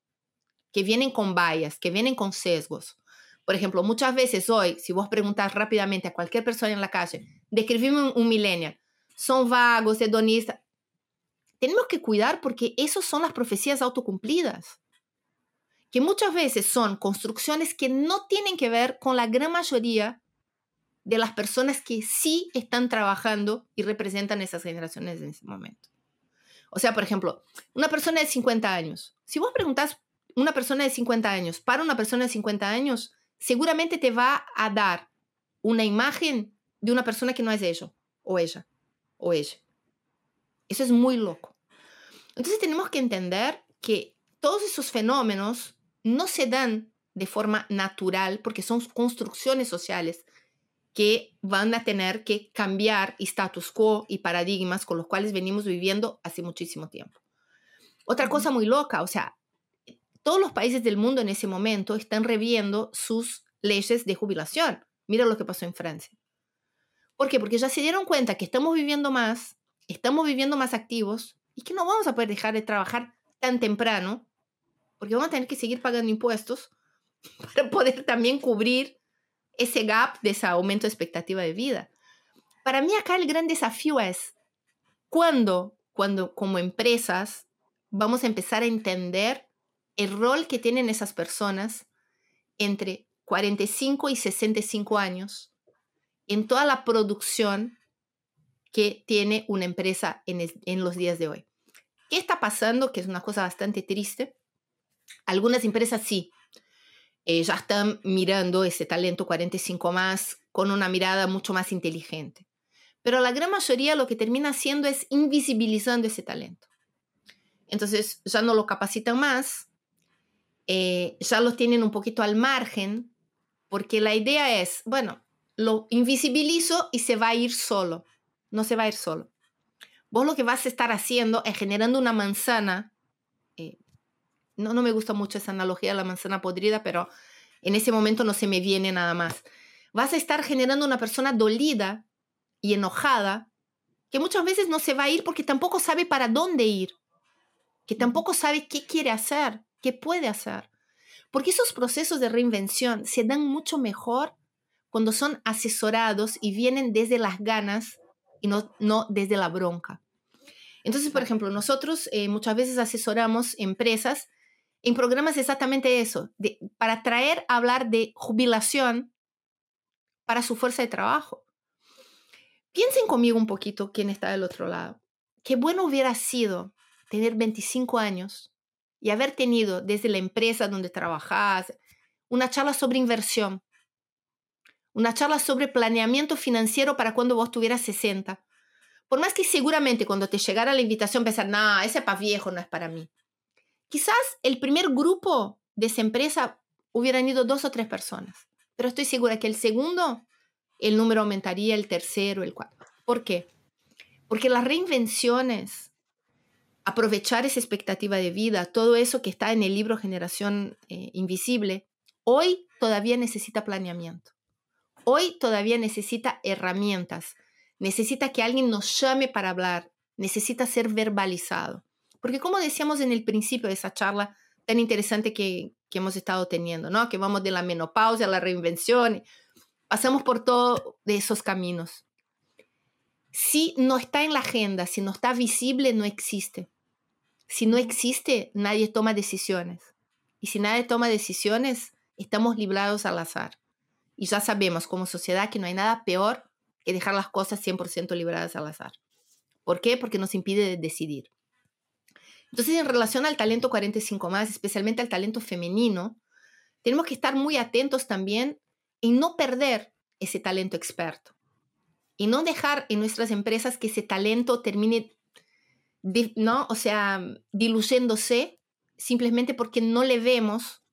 que vienen con vallas, que vienen con sesgos. Por ejemplo, muchas veces hoy, si vos preguntas rápidamente a cualquier persona en la calle, describime un, millennial, son vagos, hedonistas. Tenemos que cuidar porque esas son las profecías autocumplidas, que muchas veces son construcciones que no tienen que ver con la gran mayoría de las personas que sí están trabajando y representan esas generaciones en ese momento. O sea, por ejemplo, una persona de 50 años. Si vos preguntás una persona de 50 años para una persona de 50 años, seguramente te va a dar una imagen de una persona que no es ella, o ella, o ella. Eso es muy loco. Entonces tenemos que entender que todos esos fenómenos no se dan de forma natural porque son construcciones sociales que van a tener que cambiar status quo y paradigmas con los cuales venimos viviendo hace muchísimo tiempo. Otra cosa muy loca, o sea, todos los países del mundo en ese momento están reviendo sus leyes de jubilación. Mira lo que pasó en Francia. ¿Por qué? Porque ya se dieron cuenta que estamos viviendo más, estamos viviendo más activos y que no vamos a poder dejar de trabajar tan temprano, porque vamos a tener que seguir pagando impuestos para poder también cubrir ese gap de ese aumento de expectativa de vida. Para mí acá el gran desafío es cuándo, cuando como empresas vamos a empezar a entender el rol que tienen esas personas entre 45 y 65 años en toda la producción que tiene una empresa en, en, los días de hoy. ¿Qué está pasando? Que es una cosa bastante triste. Algunas empresas sí, eh, ya están mirando ese talento 45 más con una mirada mucho más inteligente. Pero la gran mayoría lo que termina haciendo es invisibilizando ese talento. Entonces ya no lo capacitan más, eh, ya lo tienen un poquito al margen, porque la idea es, bueno, lo invisibilizo y se va a ir solo, no se va a ir solo. Vos lo que vas a estar haciendo es generando una manzana no, no me gusta mucho esa analogía de la manzana podrida, pero en ese momento no se me viene nada más. Vas a estar generando una persona dolida y enojada que muchas veces no se va a ir porque tampoco sabe para dónde ir, que tampoco sabe qué quiere hacer, qué puede hacer. Porque esos procesos de reinvención se dan mucho mejor cuando son asesorados y vienen desde las ganas y no, no desde la bronca. Entonces, por ejemplo, nosotros eh, muchas veces asesoramos empresas en programas exactamente eso, para traer a hablar de jubilación para su fuerza de trabajo. Piensen conmigo un poquito quién está del otro lado. Qué bueno hubiera sido tener 25 años y haber tenido desde la empresa donde trabajas una charla sobre inversión, una charla sobre planeamiento financiero para cuando vos tuvieras 60. Por más que seguramente cuando te llegara la invitación pensar, no, ese para viejo no es para mí. Quizás el primer grupo de esa empresa hubieran ido dos o tres personas, pero estoy segura que el segundo, el número aumentaría, el tercero, el cuarto. ¿Por qué? Porque las reinvenciones, aprovechar esa expectativa de vida, todo eso que está en el libro Generación eh, Invisible, hoy todavía necesita planeamiento. Hoy todavía necesita herramientas, necesita que alguien nos llame para hablar, necesita ser verbalizado. Porque como decíamos en el principio de esa charla tan interesante que, hemos estado teniendo, ¿no? Que vamos de la menopausia a la reinvención, pasamos por todos esos caminos. Si no está en la agenda, si no está visible, no existe. Si no existe, nadie toma decisiones. Y si nadie toma decisiones, estamos librados al azar. Y ya sabemos como sociedad que no hay nada peor que dejar las cosas 100% libradas al azar. ¿Por qué? Porque nos impide decidir. Entonces, en relación al talento 45 más, especialmente al talento femenino, tenemos que estar muy atentos también en no perder ese talento experto y no dejar en nuestras empresas que ese talento termine, ¿no? O sea, diluyéndose simplemente porque no le vemos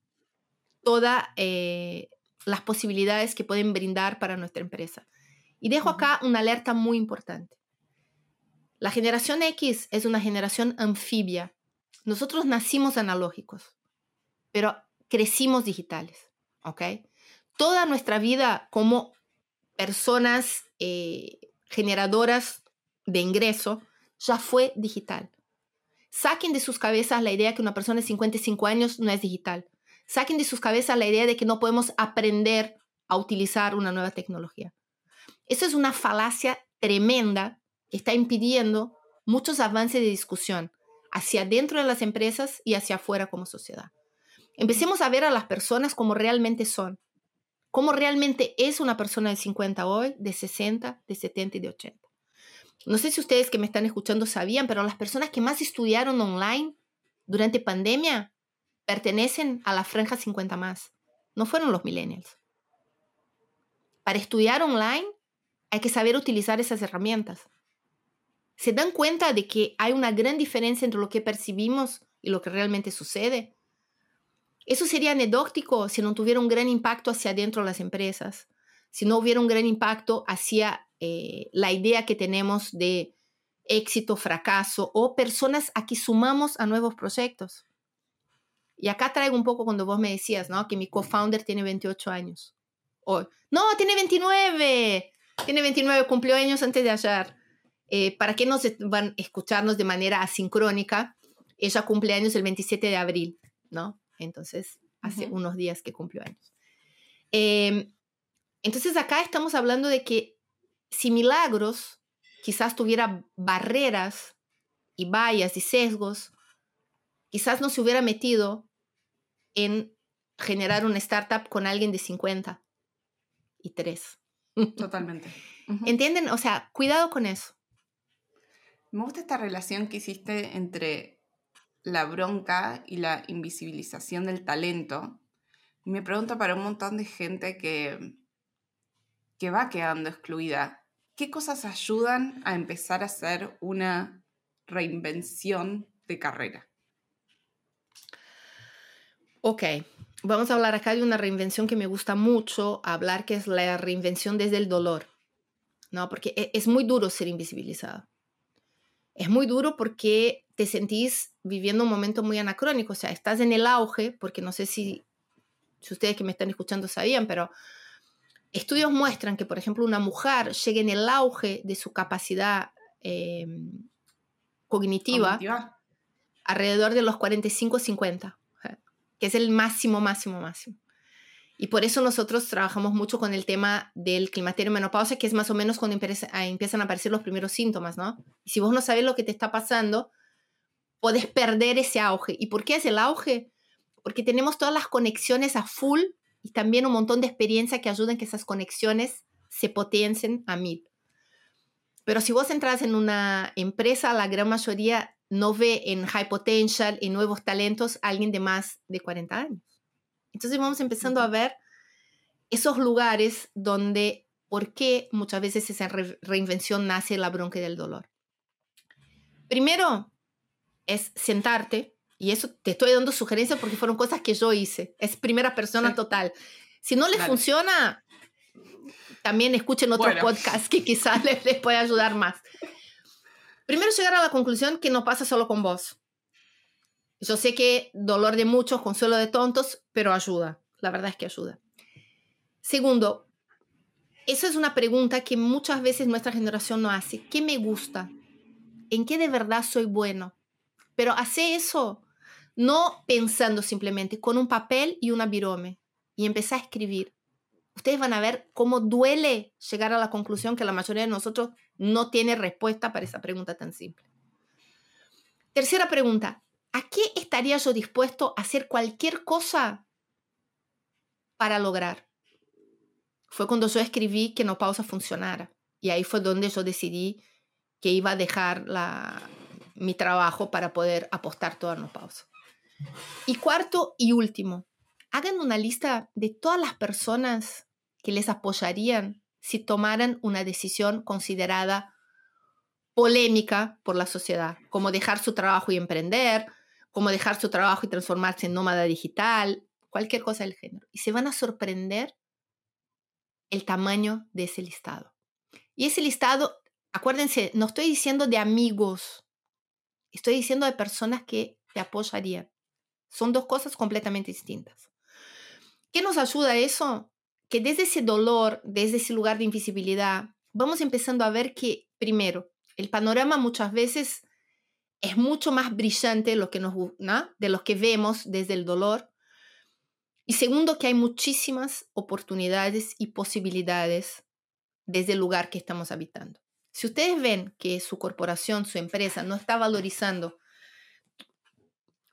todas eh, las posibilidades que pueden brindar para nuestra empresa. Y dejo acá una alerta muy importante. La generación X es una generación anfibia. Nosotros nacimos analógicos, pero crecimos digitales, ¿ok? Toda nuestra vida como personas eh, generadoras de ingreso ya fue digital. Saquen de sus cabezas la idea que una persona de 55 años no es digital. Saquen de sus cabezas la idea de que no podemos aprender a utilizar una nueva tecnología. Eso es una falacia tremenda está impidiendo muchos avances de discusión hacia dentro de las empresas y hacia afuera como sociedad. Empecemos a ver a las personas como realmente son, cómo realmente es una persona de 50 hoy, de 60, de 70 y de 80. No sé si ustedes que me están escuchando sabían, pero las personas que más estudiaron online durante pandemia pertenecen a la franja 50 más. No fueron los millennials. Para estudiar online hay que saber utilizar esas herramientas. ¿Se dan cuenta de que hay una gran diferencia entre lo que percibimos y lo que realmente sucede? Eso sería anecdótico si no tuviera un gran impacto hacia adentro de las empresas, si no hubiera un gran impacto hacia eh, la idea que tenemos de éxito, fracaso o personas a que sumamos a nuevos proyectos. Y acá traigo un poco cuando vos me decías, ¿no? Que mi co-founder tiene 28 años. Hoy. No, tiene 29. Tiene 29, cumplió años antes de ayer. Eh, ¿Para qué nos van a escucharnos de manera asincrónica? Ella cumple años el 27 de abril, ¿no? Entonces, hace unos días que cumplió años. Em, entonces, acá estamos hablando de que si Milagros quizás tuviera barreras y vallas y sesgos, quizás no se hubiera metido en generar una startup con alguien de 50 y 3. Totalmente. ¿Entienden? O sea, cuidado con eso. Me gusta esta relación que hiciste entre la bronca y la invisibilización del talento. Me pregunto para un montón de gente que, que va quedando excluida. ¿Qué cosas ayudan a empezar a hacer una reinvención de carrera? Ok, vamos a hablar acá de una reinvención que me gusta mucho hablar, que es la reinvención desde el dolor, ¿no? Porque e, es muy duro ser invisibilizado. Es muy duro porque te sentís viviendo un momento muy anacrónico, o sea, estás en el auge, porque no sé si, si ustedes que me están escuchando sabían, pero estudios muestran que, por ejemplo, una mujer llegue en el auge de su capacidad em, cognitiva, cognitiva, alrededor de los 45-50, que es el máximo, máximo, máximo. Y por eso nosotros trabajamos mucho con el tema del climaterio menopausia, que es más o menos cuando empiezan a aparecer los primeros síntomas, ¿no? Y si vos no sabes lo que te está pasando, podés perder ese auge. ¿Y por qué es el auge? Porque tenemos todas las conexiones a full y también un montón de experiencia que ayudan que esas conexiones se potencien a mil. Pero si vos entras en una empresa, la gran mayoría no ve en high potential, en nuevos talentos, alguien de más de 40 años. Entonces vamos empezando a ver esos lugares donde, ¿por qué muchas veces esa reinvención nace la bronca del dolor? Primero es sentarte, y eso te estoy dando sugerencias porque fueron cosas que yo hice, es primera persona total. Si no les funciona, también escuchen otro podcast que quizás les, les pueda ayudar más. Primero llegar a la conclusión que no pasa solo con vos. Yo sé que dolor de muchos, consuelo de tontos, pero ayuda. La verdad es que ayuda. Segundo, esa es una pregunta que muchas veces nuestra generación no hace. ¿Qué me gusta? ¿En qué de verdad soy bueno? Pero hace eso no pensando simplemente con un papel y una virome y empezar a escribir. Ustedes van a ver cómo duele llegar a la conclusión que la mayoría de nosotros no tiene respuesta para esa pregunta tan simple. Tercera pregunta, ¿a qué estaría yo dispuesto a hacer cualquier cosa para lograr? Fue cuando yo escribí que no pausa funcionara. Y ahí fue donde yo decidí que iba a dejar mi trabajo para poder apostar todo a no pausa. Y cuarto y último, hagan una lista de todas las personas que les apoyarían si tomaran una decisión considerada polémica por la sociedad, como dejar su trabajo y emprender, como dejar su trabajo y transformarse en nómada digital, cualquier cosa del género. Y se van a sorprender el tamaño de ese listado. Y ese listado, acuérdense, no estoy diciendo de amigos, estoy diciendo de personas que te apoyarían. Son dos cosas completamente distintas. ¿Qué nos ayuda eso? Que desde ese dolor, desde ese lugar de invisibilidad, vamos empezando a ver que, primero, el panorama muchas veces es mucho más brillante lo que nos, de lo que vemos desde el dolor. Y segundo, que hay muchísimas oportunidades y posibilidades desde el lugar que estamos habitando. Si ustedes ven que su corporación, su empresa no está valorizando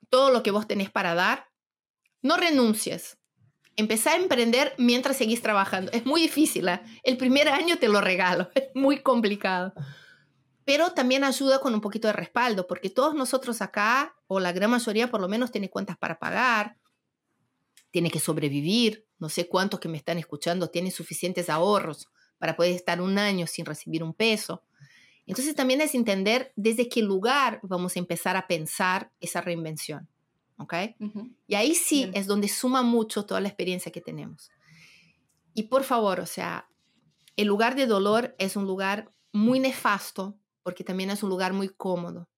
todo lo que vos tenés para dar, no renuncies. Empezá a emprender mientras seguís trabajando. Es muy difícil. ¿eh? El primer año te lo regalo. Es muy complicado. Pero también ayuda con un poquito de respaldo, porque todos nosotros acá, o la gran mayoría por lo menos, tiene cuentas para pagar, tiene que sobrevivir. No sé cuántos que me están escuchando tienen suficientes ahorros para poder estar un año sin recibir un peso. Entonces también es entender desde qué lugar vamos a empezar a pensar esa reinvención. ¿Ok? Y ahí sí es donde suma mucho toda la experiencia que tenemos. Y por favor, o sea, el lugar de dolor es un lugar muy nefasto porque también es un lugar muy cómodo.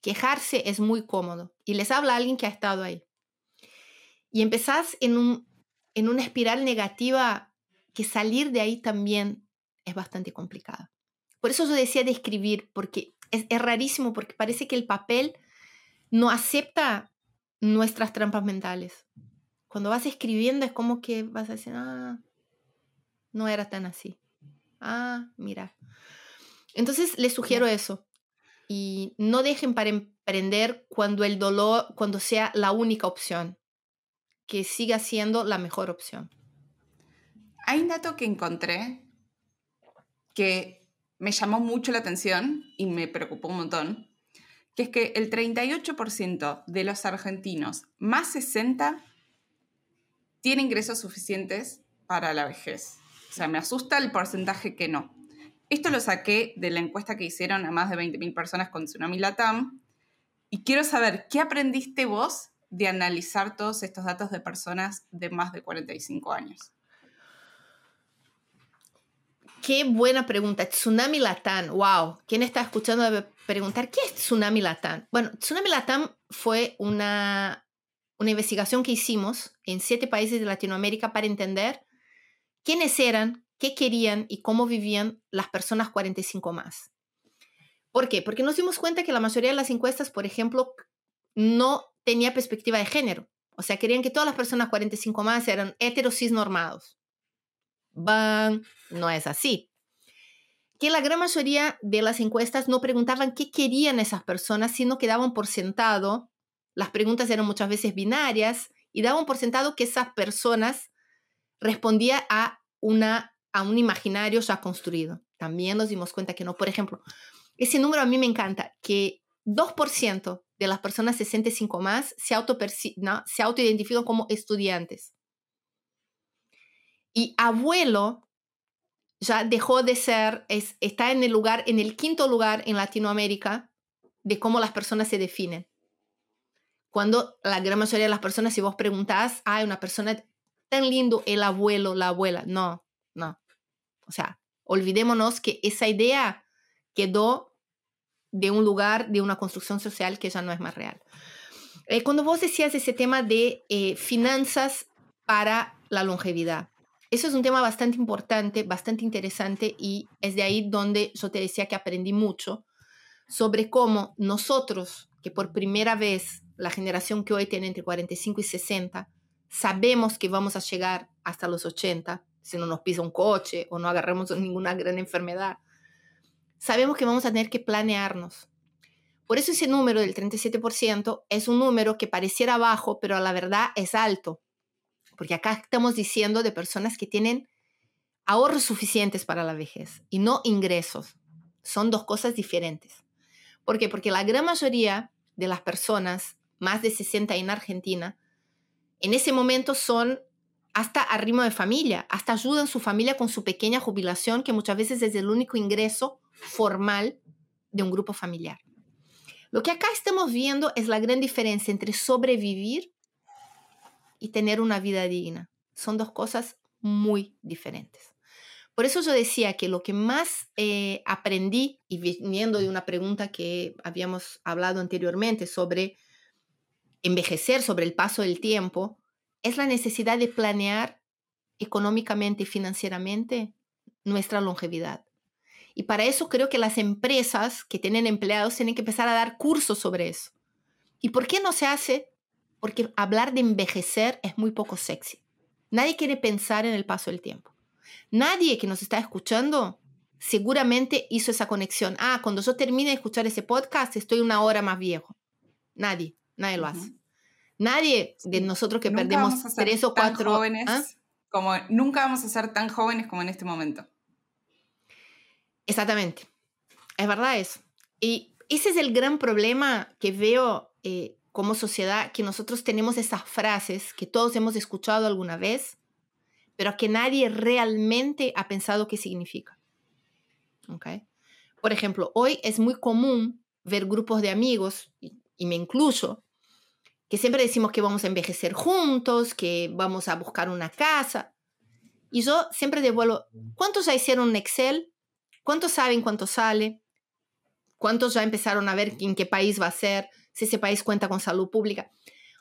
Quejarse es muy cómodo. Y les habla alguien que ha estado ahí. Y empezás en, un, en una espiral negativa que salir de ahí también es bastante complicado. Por eso yo decía de escribir, porque es, es rarísimo, porque parece que el papel no acepta nuestras trampas mentales. Cuando vas escribiendo es como que vas a decir, ah, no era tan así. Ah, mira. Entonces les sugiero eso. Y no dejen para emprender cuando el dolor, cuando sea la única opción. Que siga siendo la mejor opción. Hay un dato que encontré que me llamó mucho la atención y me preocupó un montón, que es que el 38% de los argentinos más 60 tiene ingresos suficientes para la vejez. O sea, me asusta el porcentaje que no. Esto lo saqué de la encuesta que hicieron a más de 20.000 personas con Tsunami Latam. Y quiero saber, ¿qué aprendiste vos de analizar todos estos datos de personas de más de 45 años? Qué buena pregunta. Tsunami Latam, wow. ¿Quién está escuchando debe preguntar, ¿qué es Tsunami Latam? Bueno, Tsunami Latam fue una, una investigación que hicimos en siete países de Latinoamérica para entender quiénes eran, qué querían y cómo vivían las personas 45 más. ¿Por qué? Porque nos dimos cuenta que la mayoría de las encuestas, por ejemplo, no tenía perspectiva de género. O sea, querían que todas las personas 45 más eran heteros normados van, no es así. Que la gran mayoría de las encuestas no preguntaban qué querían esas personas, sino que daban por sentado, las preguntas eran muchas veces binarias, y daban por sentado que esas personas respondían a, una, a un imaginario ya construido. También nos dimos cuenta que no. Por ejemplo, ese número a mí me encanta, que 2% de las personas 65 más se, auto no, se autoidentifican como estudiantes. Y abuelo ya dejó de ser, es, está en el lugar, en el quinto lugar en Latinoamérica de cómo las personas se definen. Cuando la gran mayoría de las personas, si vos preguntás, hay una persona tan lindo, el abuelo, la abuela. No, no. O sea, olvidémonos que esa idea quedó de un lugar, de una construcción social que ya no es más real. Eh, cuando vos decías ese tema de eh, finanzas para la longevidad, eso es un tema bastante importante, bastante interesante y es de ahí donde yo te decía que aprendí mucho sobre cómo nosotros, que por primera vez la generación que hoy tiene entre 45 y 60, sabemos que vamos a llegar hasta los 80 si no nos pisa un coche o no agarramos ninguna gran enfermedad. Sabemos que vamos a tener que planearnos. Por eso ese número del 37% es un número que pareciera bajo, pero a la verdad es alto porque acá estamos diciendo de personas que tienen ahorros suficientes para la vejez y no ingresos. Son dos cosas diferentes. ¿Por qué? Porque la gran mayoría de las personas, más de 60 en Argentina, en ese momento son hasta arrimo de familia, hasta ayudan a su familia con su pequeña jubilación, que muchas veces es el único ingreso formal de un grupo familiar. Lo que acá estamos viendo es la gran diferencia entre sobrevivir y tener una vida digna. Son dos cosas muy diferentes. Por eso yo decía que lo que más eh, aprendí, y viniendo de una pregunta que habíamos hablado anteriormente sobre envejecer, sobre el paso del tiempo, es la necesidad de planear económicamente y financieramente nuestra longevidad. Y para eso creo que las empresas que tienen empleados tienen que empezar a dar cursos sobre eso. ¿Y por qué no se hace porque hablar de envejecer es muy poco sexy. Nadie quiere pensar en el paso del tiempo. Nadie que nos está escuchando seguramente hizo esa conexión. Ah, cuando yo termine de escuchar ese podcast, estoy una hora más viejo. Nadie, nadie lo hace. Nadie de nosotros que perdemos tres o cuatro jóvenes, ¿ah? como nunca vamos a ser tan jóvenes como en este momento. Exactamente. Es verdad eso. Y ese es el gran problema que veo eh, como sociedad, que nosotros tenemos esas frases que todos hemos escuchado alguna vez, pero que nadie realmente ha pensado qué significa. ¿Okay? Por ejemplo, hoy es muy común ver grupos de amigos, y, y me incluyo, que siempre decimos que vamos a envejecer juntos, que vamos a buscar una casa. Y yo siempre devuelvo, ¿cuántos ya hicieron un Excel? ¿Cuántos saben cuánto sale? ¿Cuántos ya empezaron a ver en qué país va a ser? Si ese país cuenta con salud pública.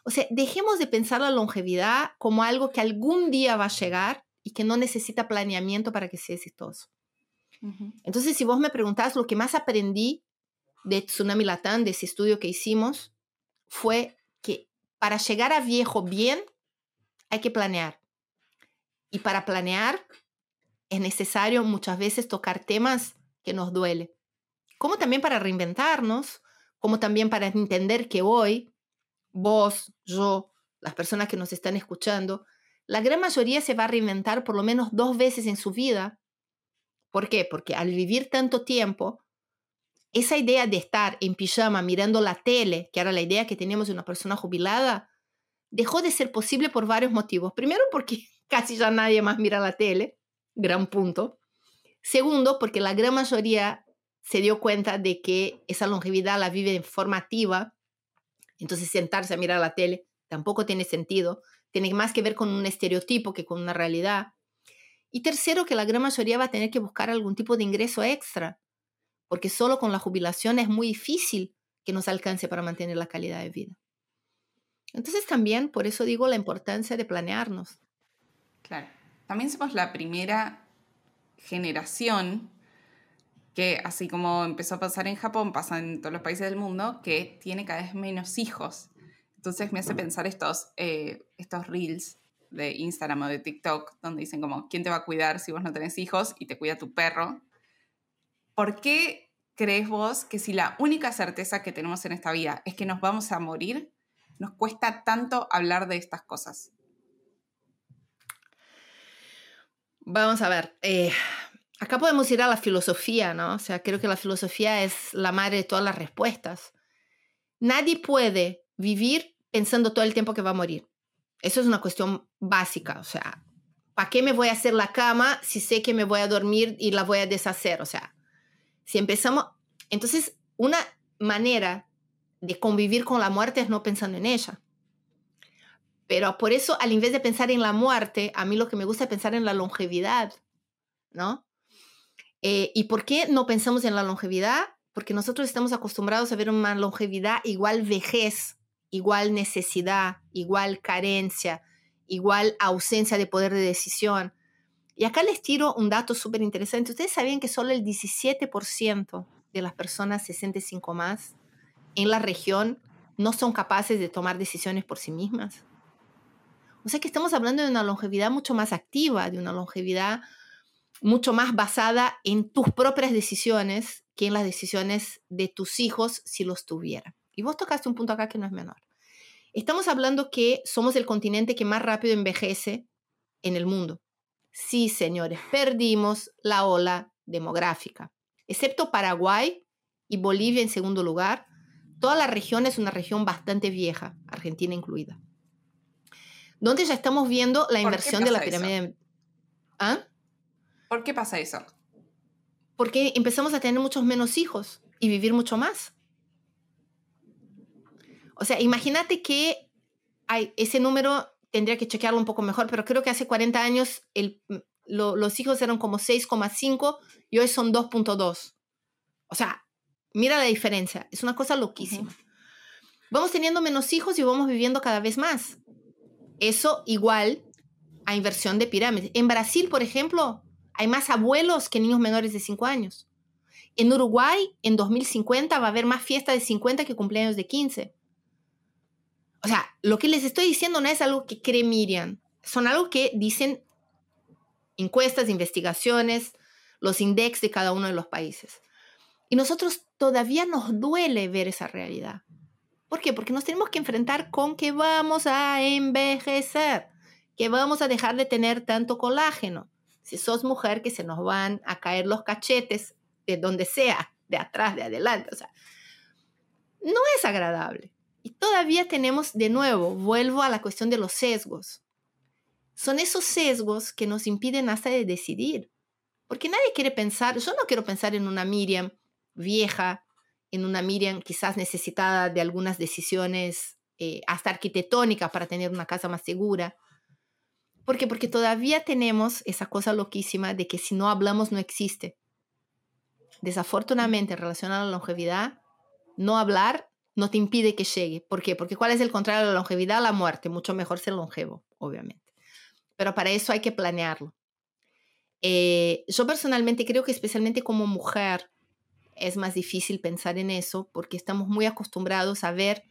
O sea, dejemos de pensar la longevidad como algo que algún día va a llegar y que no necesita planeamiento para que sea exitoso. Entonces, si vos me preguntás, lo que más aprendí de Tsunami Latam, de ese estudio que hicimos, fue para llegar a viejo bien, hay que planear. Y para planear, es necesario muchas veces tocar temas que nos duelen. Como también para reinventarnos, como también para entender que hoy, vos, yo, las personas que nos están escuchando, la gran mayoría se va a reinventar por lo menos dos veces en su vida. ¿Por qué? Porque al vivir tanto tiempo, esa idea de estar en pijama mirando la tele, que era la idea que teníamos de una persona jubilada, dejó de ser posible por varios motivos. Primero, porque casi ya nadie más mira la tele, gran punto. Segundo, porque la gran mayoría se dio cuenta de que esa longevidad la vive en forma activa, entonces sentarse a mirar la tele tampoco tiene sentido, tiene más que ver con un estereotipo que con una realidad. Y tercero, que la gran mayoría va a tener que buscar algún tipo de ingreso extra, porque solo con la jubilación es muy difícil que nos alcance para mantener la calidad de vida. Entonces también, por eso digo la importancia de planearnos. Claro. También somos la primera generación que, así como empezó a pasar en Japón, pasa en todos los países del mundo, que tiene cada vez menos hijos. Entonces me hace pensar estos, eh, estos reels de Instagram o de TikTok, donde dicen como, ¿quién te va a cuidar si vos no tenés hijos y te cuida tu perro? ¿Por qué crees vos que si la única certeza que tenemos en esta vida es que nos vamos a morir, nos cuesta tanto hablar de estas cosas? Vamos a ver. Eh, acá podemos ir a la filosofía, ¿no? O sea, creo que la filosofía es la madre de todas las respuestas. Nadie puede vivir pensando todo el tiempo que va a morir. Eso es una cuestión básica. O sea, ¿para qué me voy a hacer la cama si sé que me voy a dormir y la voy a deshacer? O sea, si empezamos... Entonces, una manera de convivir con la muerte es no pensando en ella. Pero por eso, al invés de pensar en la muerte, a mí lo que me gusta es pensar en la longevidad, ¿no? Eh, ¿Y por qué no pensamos en la longevidad? Porque nosotros estamos acostumbrados a ver una longevidad igual vejez, igual necesidad, igual carencia, igual ausencia de poder de decisión. Y acá les tiro un dato súper interesante. ¿Ustedes sabían que solo el 17% de las personas 65 más en la región no son capaces de tomar decisiones por sí mismas? O sea que estamos hablando de una longevidad mucho más activa, de una longevidad mucho más basada en tus propias decisiones que en las decisiones de tus hijos si los tuvieran. Y vos tocaste un punto acá que no es menor. Estamos hablando que somos el continente que más rápido envejece en el mundo. Sí, señores, perdimos la ola demográfica. Excepto Paraguay y Bolivia en segundo lugar, toda la región es una región bastante vieja, Argentina incluida donde ya estamos viendo la inversión de la pirámide. ¿Ah? ¿Por qué pasa eso? Porque empezamos a tener muchos menos hijos y vivir mucho más. O sea, imagínate que hay, ese número tendría que chequearlo un poco mejor, pero creo que hace 40 años el, los hijos eran como 6,5 y hoy son 2,2. O sea, mira la diferencia, es una cosa loquísima. Vamos teniendo menos hijos y vamos viviendo cada vez más. Eso igual a inversión de pirámides. En Brasil, por ejemplo, hay más abuelos que niños menores de 5 años. En Uruguay, en 2050, va a haber más fiestas de 50 que cumpleaños de 15. O sea, lo que les estoy diciendo no es algo que cree Miriam, son algo que dicen encuestas, investigaciones, los index de cada uno de los países. Y nosotros todavía nos duele ver esa realidad. ¿Por qué? Porque nos tenemos que enfrentar con que vamos a envejecer, que vamos a dejar de tener tanto colágeno. Si sos mujer, que se nos van a caer los cachetes de donde sea, de atrás, de adelante. O sea, no es agradable. Y todavía tenemos, de nuevo, vuelvo a la cuestión de los sesgos. Son esos sesgos que nos impiden hasta de decidir. Porque nadie quiere pensar, yo no quiero pensar en una Miriam vieja, en una Miriam quizás necesitada de algunas decisiones eh, hasta arquitectónicas para tener una casa más segura. ¿Por qué? Porque todavía tenemos esa cosa loquísima de que si no hablamos no existe. Desafortunadamente, en relación a la longevidad, no hablar no te impide que llegue. ¿Por qué? Porque ¿cuál es el contrario de la longevidad? La muerte. Mucho mejor ser longevo, obviamente. Pero para eso hay que planearlo. Eh, yo personalmente creo que especialmente como mujer, es más difícil pensar en eso porque estamos muy acostumbrados a ver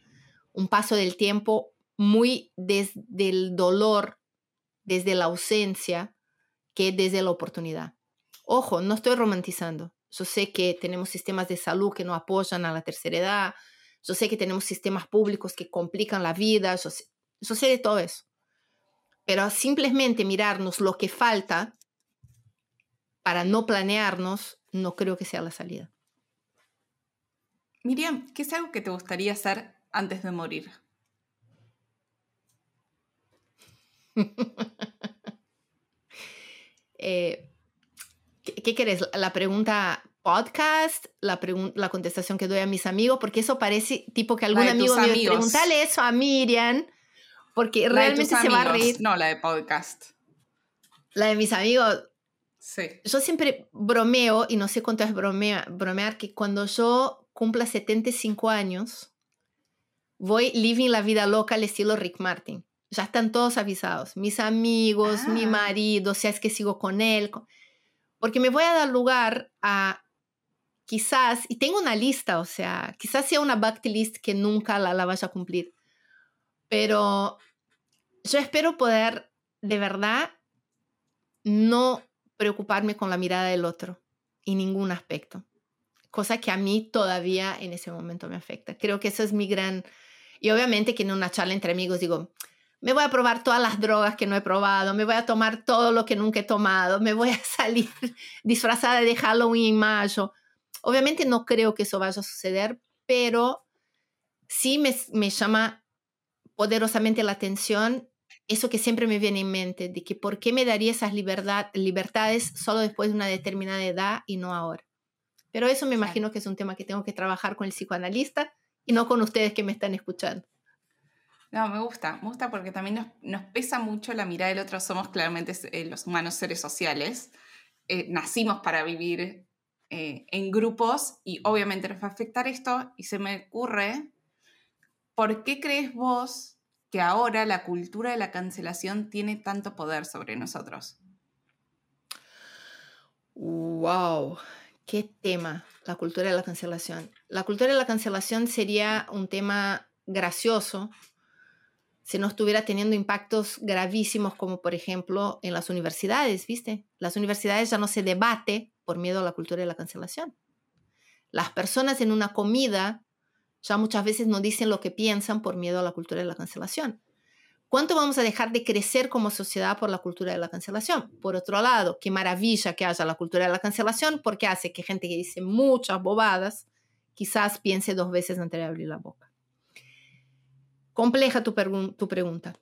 un paso del tiempo muy desde el dolor, desde la ausencia, que desde la oportunidad. Ojo, no estoy romantizando. Yo sé que tenemos sistemas de salud que no apoyan a la tercera edad. Yo sé que tenemos sistemas públicos que complican la vida. Yo sé, yo sé de todo eso. Pero simplemente mirarnos lo que falta para no planearnos, no creo que sea la salida. Miriam, ¿qué es algo que te gustaría hacer antes de morir? Eh, ¿qué, querés? ¿La pregunta podcast? La, ¿La contestación que doy a mis amigos? Porque eso parece tipo que algún amigo me preguntale eso a Miriam, porque realmente se va a reír. No, la de podcast. La de mis amigos. Sí. Yo siempre bromeo, y no sé cuánto es bromear, que cuando yo cumpla 75 años, voy living la vida loca al estilo Rick Martin. Ya están todos avisados, mis amigos, mi ah. marido, si es que sigo con él, porque me voy a dar lugar a quizás, y tengo una lista, o sea, quizás sea una bucket list que nunca la, la vaya a cumplir, pero yo espero poder de verdad no preocuparme con la mirada del otro en ningún aspecto cosa que a mí todavía en ese momento me afecta. Creo que eso es mi gran... Y obviamente que en una charla entre amigos digo, me voy a probar todas las drogas que no he probado, me voy a tomar todo lo que nunca he tomado, me voy a salir disfrazada de Halloween en mayo. Obviamente no creo que eso vaya a suceder, pero sí me, me llama poderosamente la atención eso que siempre me viene en mente, de que por qué me daría esas libertad, libertades solo después de una determinada edad y no ahora. Pero eso me imagino que es un tema que tengo que trabajar con el psicoanalista y no con ustedes que me están escuchando. No, me gusta, me gusta porque también nos, pesa mucho la mirada del otro. Somos claramente eh, los humanos seres sociales. Eh, nacimos para vivir eh, en grupos y obviamente nos va a afectar esto. Y se me ocurre, ¿por qué crees vos que ahora la cultura de la cancelación tiene tanto poder sobre nosotros? Wow, ¿Qué tema? La cultura de la cancelación. La cultura de la cancelación sería un tema gracioso si no estuviera teniendo impactos gravísimos como por ejemplo en las universidades, ¿viste? Las universidades ya no se debate por miedo a la cultura de la cancelación. Las personas en una comida ya muchas veces no dicen lo que piensan por miedo a la cultura de la cancelación. ¿Cuánto vamos a dejar de crecer como sociedad por la cultura de la cancelación? Por otro lado, qué maravilla que haya la cultura de la cancelación porque hace que gente que dice muchas bobadas quizás piense dos veces antes de abrir la boca. Compleja tu, pregunta,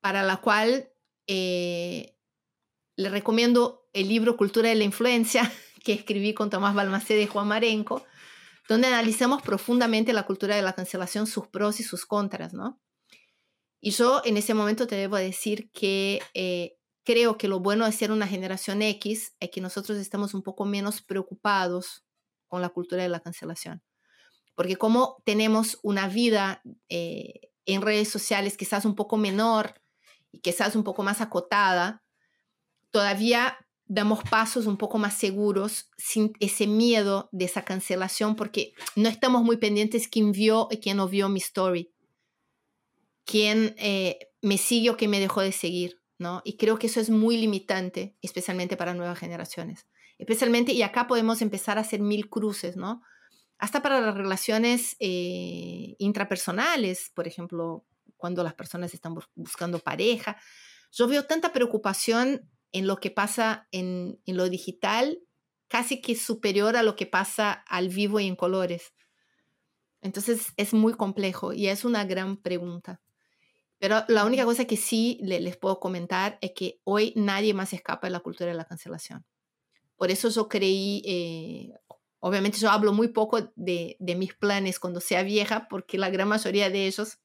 para la cual eh, le recomiendo el libro Cultura de la Influencia que escribí con Tomás Balmaceda y Juan Marenco, donde analizamos profundamente la cultura de la cancelación, sus pros y sus contras, ¿no? Y yo en ese momento te debo decir que eh, creo que lo bueno de ser una generación X es que nosotros estamos un poco menos preocupados con la cultura de la cancelación. Porque como tenemos una vida eh, en redes sociales quizás un poco menor y quizás un poco más acotada, todavía damos pasos un poco más seguros sin ese miedo de esa cancelación porque no estamos muy pendientes quién vio y quién no vio mi story quién eh, me sigue o quién me dejó de seguir, ¿no? Y creo que eso es muy limitante, especialmente para nuevas generaciones. especialmente, y acá podemos empezar a hacer mil cruces, ¿no? Hasta para las relaciones eh, intrapersonales, por ejemplo, cuando las personas están buscando pareja. Yo veo tanta preocupación en lo que pasa en, en lo digital, casi que superior a lo que pasa al vivo y en colores. Entonces es muy complejo y es una gran pregunta. Pero la única cosa que sí les puedo comentar es que hoy nadie más escapa de la cultura de la cancelación. Por eso yo creí, eh, obviamente yo hablo muy poco de, de, mis planes cuando sea vieja, porque la gran mayoría de ellos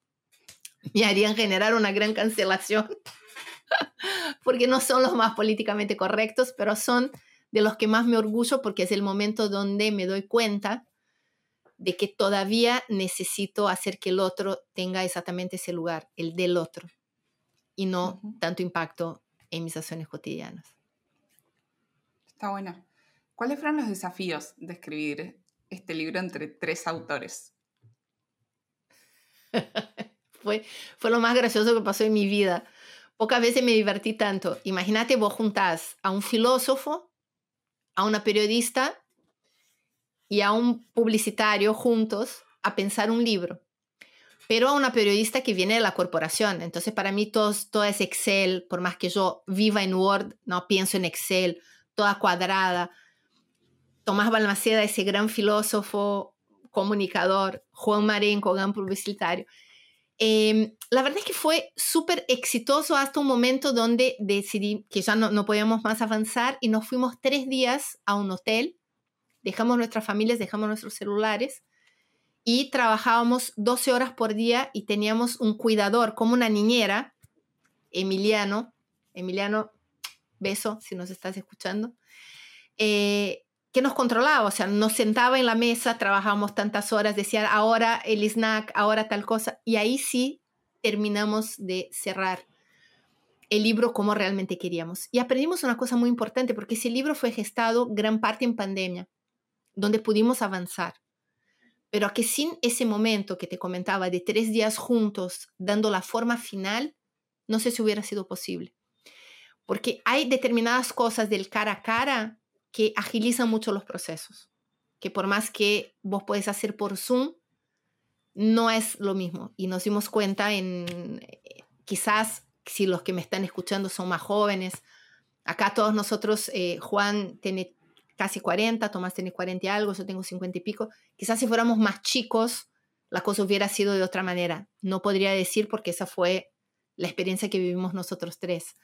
me harían generar una gran cancelación, porque no son los más políticamente correctos, pero son de los que más me orgullo porque es el momento donde me doy cuenta de que todavía necesito hacer que el otro tenga exactamente ese lugar, el del otro, y no tanto impacto en mis acciones cotidianas. Está bueno. ¿Cuáles fueron los desafíos de escribir este libro entre tres autores? fue, fue lo más gracioso que pasó en mi vida. Pocas veces me divertí tanto. Imagínate, vos juntás a un filósofo, a una periodista y a un publicitario juntos a pensar un libro, pero a una periodista que viene de la corporación. Entonces, para mí todo, todo es Excel, por más que yo viva en Word, no pienso en Excel, toda cuadrada. Tomás Balmaceda, ese gran filósofo, comunicador, Juan Marenco, gran publicitario. Em, la verdad es que fue súper exitoso hasta un momento donde decidí que ya no, no podíamos más avanzar y nos fuimos tres días a un hotel. Dejamos nuestras familias, dejamos nuestros celulares y trabajábamos 12 horas por día y teníamos un cuidador como una niñera, Emiliano, Emiliano, beso si nos estás escuchando, eh, nos controlaba, o sea, nos sentaba en la mesa, trabajábamos tantas horas, decía ahora el snack, ahora tal cosa, y ahí sí terminamos de cerrar el libro como realmente queríamos. Y aprendimos una cosa muy importante, porque ese libro fue gestado gran parte en pandemia donde pudimos avanzar. Pero que sin ese momento que te comentaba de tres días juntos, dando la forma final, no sé si hubiera sido posible. Porque hay determinadas cosas del cara a cara que agilizan mucho los procesos. Que por más que vos puedes hacer por Zoom, no es lo mismo. Y nos dimos cuenta en, eh, quizás si los que me están escuchando son más jóvenes, acá todos nosotros, eh, Juan tiene casi 40, Tomás tiene 40 y algo, yo tengo 50 y pico. Quizás si fuéramos más chicos, la cosa hubiera sido de otra manera. No podría decir porque esa fue la experiencia que vivimos nosotros tres.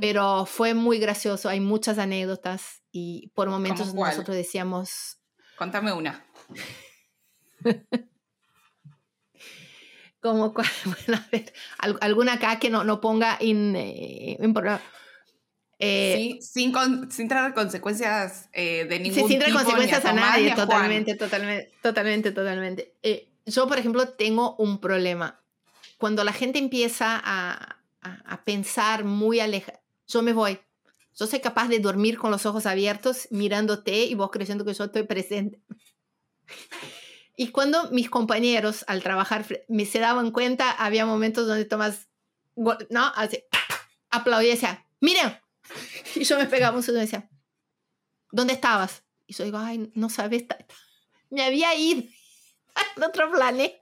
Pero fue muy gracioso, hay muchas anécdotas y por momentos nosotros decíamos... Contame una. como bueno, a ver, alguna acá que no, no ponga en, eh, eh, sin, sin traer consecuencias eh, de ningún sí, sin traer consecuencias a, nadie, totalmente, totalmente, totalmente, totalmente. Eh, yo, por ejemplo, tengo un problema. Cuando la gente empieza a, a, pensar muy alejada, yo me voy. Yo soy capaz de dormir con los ojos abiertos, mirándote y vos creyendo que yo estoy presente. Y cuando mis compañeros al trabajar me se daban cuenta, había momentos donde Tomás, no, así, aplaudía y decía, miren, Y yo me pegaba un y decía, ¿dónde estabas? Y yo digo, ay, no sabes, me había ido a otro planeta.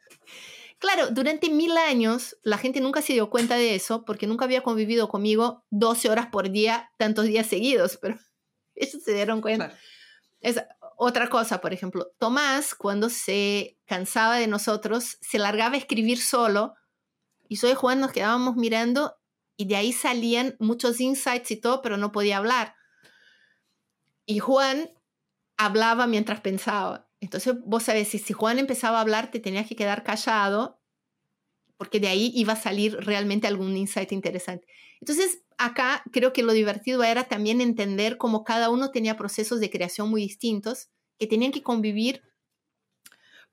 Claro, durante mil años la gente nunca se dio cuenta de eso porque nunca había convivido conmigo 12 horas por día, tantos días seguidos, pero ellos se dieron cuenta. Es otra cosa, por ejemplo, Tomás, cuando se cansaba de nosotros, se largaba a escribir solo y soy Juan nos quedábamos mirando y de ahí salían muchos insights y todo, pero no podía hablar. Y Juan hablaba mientras pensaba. Entonces, vos sabés, si, si Juan empezaba a hablar, te tenías que quedar callado, porque de ahí iba a salir realmente algún insight interesante. Entonces, acá creo que lo divertido era también entender cómo cada uno tenía procesos de creación muy distintos, que tenían que convivir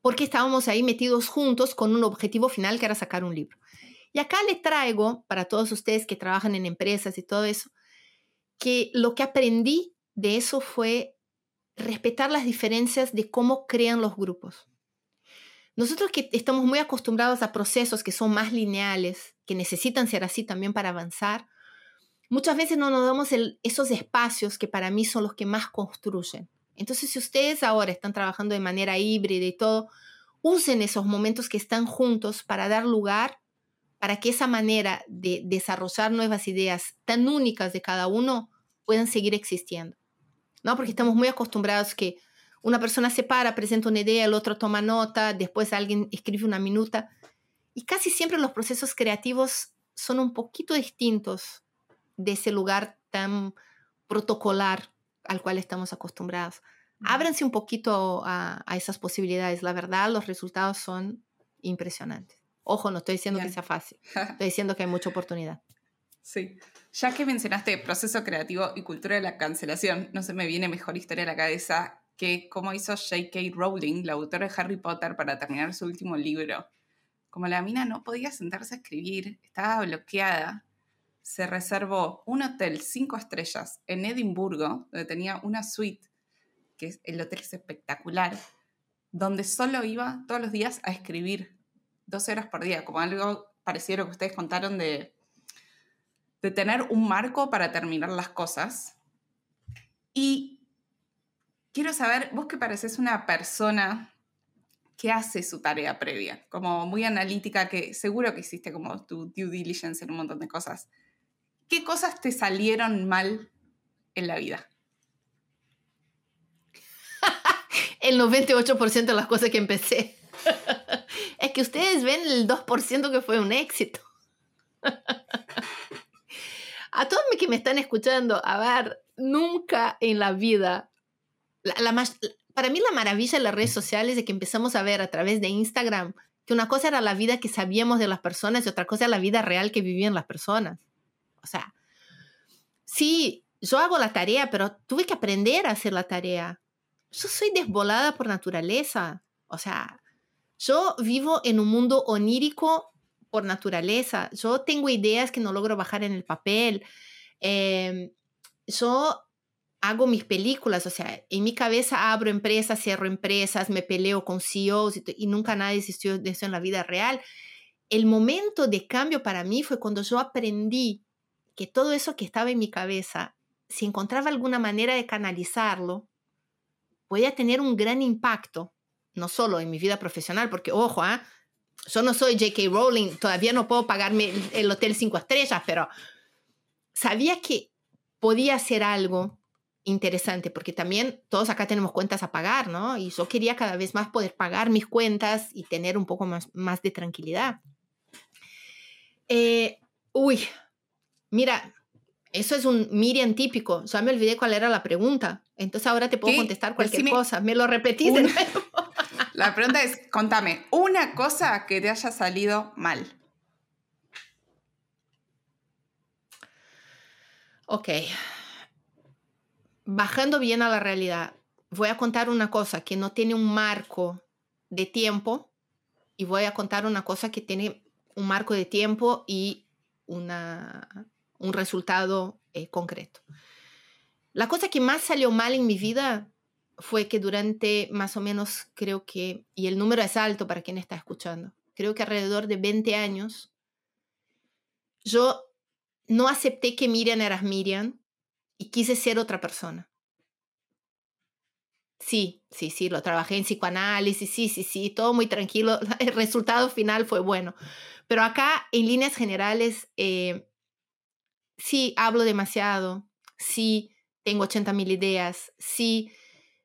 porque estábamos ahí metidos juntos con un objetivo final que era sacar un libro. Y acá le traigo, para todos ustedes que trabajan en empresas y todo eso, que lo que aprendí de eso fue respetar las diferencias de cómo crean los grupos. Nosotros que estamos muy acostumbrados a procesos que son más lineales, que necesitan ser así también para avanzar, muchas veces no nos damos esos espacios que para mí son los que más construyen. Entonces, si ustedes ahora están trabajando de manera híbrida y todo, usen esos momentos que están juntos para dar lugar para que esa manera de desarrollar nuevas ideas tan únicas de cada uno puedan seguir existiendo. ¿No? Porque estamos muy acostumbrados que una persona se para, presenta una idea, el otro toma nota, después alguien escribe una minuta. Y casi siempre los procesos creativos son un poquito distintos de ese lugar tan protocolar al cual estamos acostumbrados. Ábranse un poquito a, esas posibilidades. La verdad, los resultados son impresionantes. Ojo, no estoy diciendo que sea fácil. Estoy diciendo que hay mucha oportunidad. Sí. Ya que mencionaste proceso creativo y cultura de la cancelación, no se me viene mejor historia a la cabeza que cómo hizo J.K. Rowling, la autora de Harry Potter, para terminar su último libro. Como la mina no podía sentarse a escribir, estaba bloqueada, se reservó un hotel cinco estrellas en Edimburgo, donde tenía una suite, que es, el hotel es espectacular, donde solo iba todos los días a escribir 12 horas por día, como algo parecido a lo que ustedes contaron de, de tener un marco para terminar las cosas. Y quiero saber, vos que pareces una persona que hace su tarea previa, como muy analítica, que seguro que hiciste como tu due diligence en un montón de cosas. ¿Qué cosas te salieron mal en la vida? el 98% de las cosas que empecé. es que ustedes ven el 2% que fue un éxito. a todos que me están escuchando, a ver, nunca en la vida, para mí la maravilla de las redes sociales es que empezamos a ver a través de Instagram que una cosa era la vida que sabíamos de las personas y otra cosa era la vida real que vivían las personas. O sea, sí, yo hago la tarea, pero tuve que aprender a hacer la tarea. Yo soy desvolada por naturaleza. O sea, yo vivo en un mundo onírico por naturaleza. Yo tengo ideas que no logro bajar en el papel. Em, yo hago mis películas, o sea, en mi cabeza abro empresas, cierro empresas, me peleo con CEOs y, nunca nadie existió de eso en la vida real. El momento de cambio para mí fue cuando yo aprendí que todo eso que estaba en mi cabeza, si encontraba alguna manera de canalizarlo, podía tener un gran impacto no solo en mi vida profesional, porque ojo, ¿ah? Yo no soy J.K. Rowling, todavía no puedo pagarme el hotel cinco estrellas, pero sabía que podía hacer algo interesante, porque también todos acá tenemos cuentas a pagar, ¿no? Y yo quería cada vez más poder pagar mis cuentas y tener un poco más, más de tranquilidad. Eh, uy, mira, eso es un Miriam típico. Ya me olvidé cuál era la pregunta. Entonces ahora te puedo contestar cualquier cosa. Me lo repetís de nuevo. La pregunta es, contame, una cosa que te haya salido mal. Ok. Bajando bien a la realidad, voy a contar una cosa que no tiene un marco de tiempo y voy a contar una cosa que tiene un marco de tiempo y una, un resultado eh, concreto. La cosa que más salió mal en mi vida fue que durante más o menos, creo que, y el número es alto para quien está escuchando, creo que alrededor de 20 años, yo no acepté que Miriam era Miriam y quise ser otra persona. Sí, sí, sí, lo trabajé en psicoanálisis, sí, sí, sí, todo muy tranquilo. El resultado final fue bueno. Pero acá, en líneas generales, eh, sí hablo demasiado, sí tengo 80 mil ideas, sí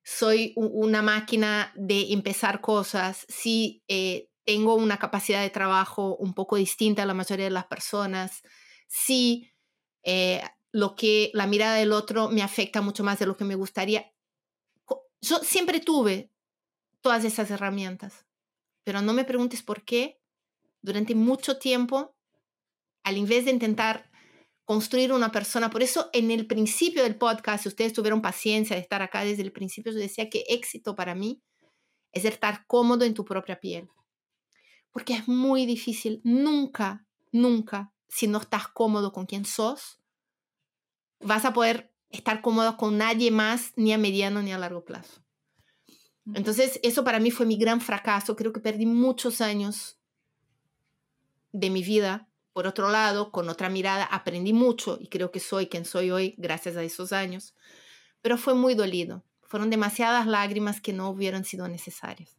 soy una máquina de empezar cosas, sí eh, tengo una capacidad de trabajo un poco distinta a la mayoría de las personas, sí eh, lo que la mirada del otro me afecta mucho más de lo que me gustaría. Yo siempre tuve todas esas herramientas, pero no me preguntes por qué. Durante mucho tiempo, al invés de intentar construir una persona. Por eso en el principio del podcast, si ustedes tuvieron paciencia de estar acá desde el principio, yo decía que éxito para mí es estar cómodo en tu propia piel. Porque es muy difícil, nunca, nunca, si no estás cómodo con quien sos, vas a poder estar cómodo con nadie más, ni a mediano ni a largo plazo. Entonces, eso para mí fue mi gran fracaso. Creo que perdí muchos años de mi vida por otro lado, con otra mirada, aprendí mucho y creo que soy quien soy hoy gracias a esos años, pero fue muy dolido. Fueron demasiadas lágrimas que no hubieran sido necesarias.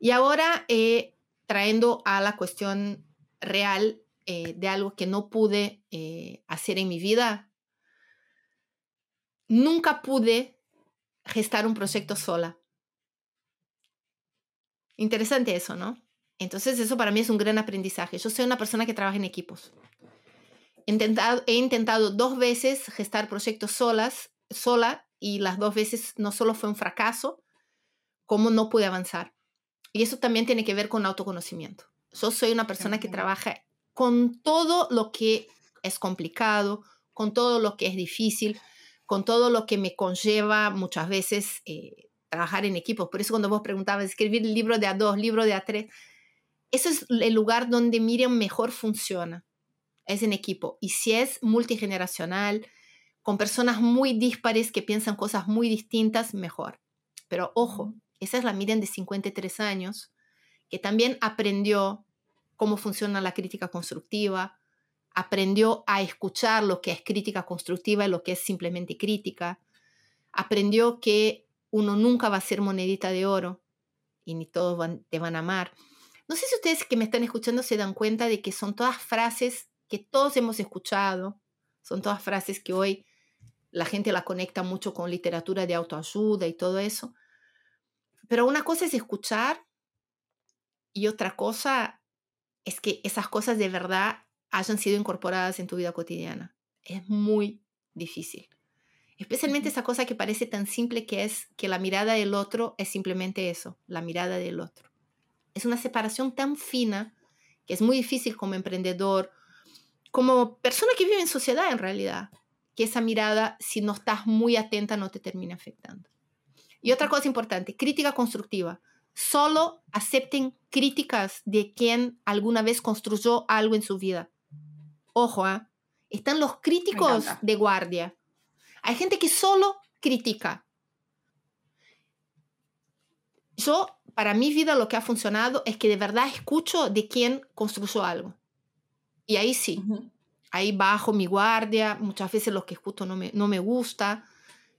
Y ahora, eh, trayendo a la cuestión real eh, de algo que no pude eh, hacer en mi vida, nunca pude gestar un proyecto sola. Interesante eso, ¿no? Entonces eso para mí es un gran aprendizaje. Yo soy una persona que trabaja en equipos. He intentado, he intentado dos veces gestar proyectos solas, sola y las dos veces no solo fue un fracaso, como no pude avanzar. Y eso también tiene que ver con autoconocimiento. Yo soy una persona que trabaja con todo lo que es complicado, con todo lo que es difícil, con todo lo que me conlleva muchas veces eh, trabajar en equipos. Por eso cuando vos preguntabas, escribir libro de a dos, libro de a tres, ese es el lugar donde Miriam mejor funciona, es en equipo. Y si es multigeneracional, con personas muy dispares que piensan cosas muy distintas, mejor. Pero ojo, esa es la Miriam de 53 años, que también aprendió cómo funciona la crítica constructiva, aprendió a escuchar lo que es crítica constructiva y lo que es simplemente crítica, aprendió que uno nunca va a ser monedita de oro y ni todos te van a amar. No sé si ustedes que me están escuchando se dan cuenta de que son todas frases que todos hemos escuchado, son todas frases que hoy la gente la conecta mucho con literatura de autoayuda y todo eso. Pero una cosa es escuchar y otra cosa es que esas cosas de verdad hayan sido incorporadas en tu vida cotidiana. Es muy difícil. Especialmente esa cosa que parece tan simple que es que la mirada del otro es simplemente eso, la mirada del otro. Es una separación tan fina que es muy difícil como emprendedor, como persona que vive en sociedad en realidad, que esa mirada, si no estás muy atenta, no te termina afectando. Y otra cosa importante, crítica constructiva solo acepten críticas de quien alguna vez construyó algo en su vida. Ojo, ¿eh? están los críticos de guardia. Hay gente que solo critica. Yo, para mi vida, lo que ha funcionado es que de verdad escucho de quién construyó algo. Y ahí sí, ahí bajo mi guardia. Muchas veces lo que escucho no me, no me gusta.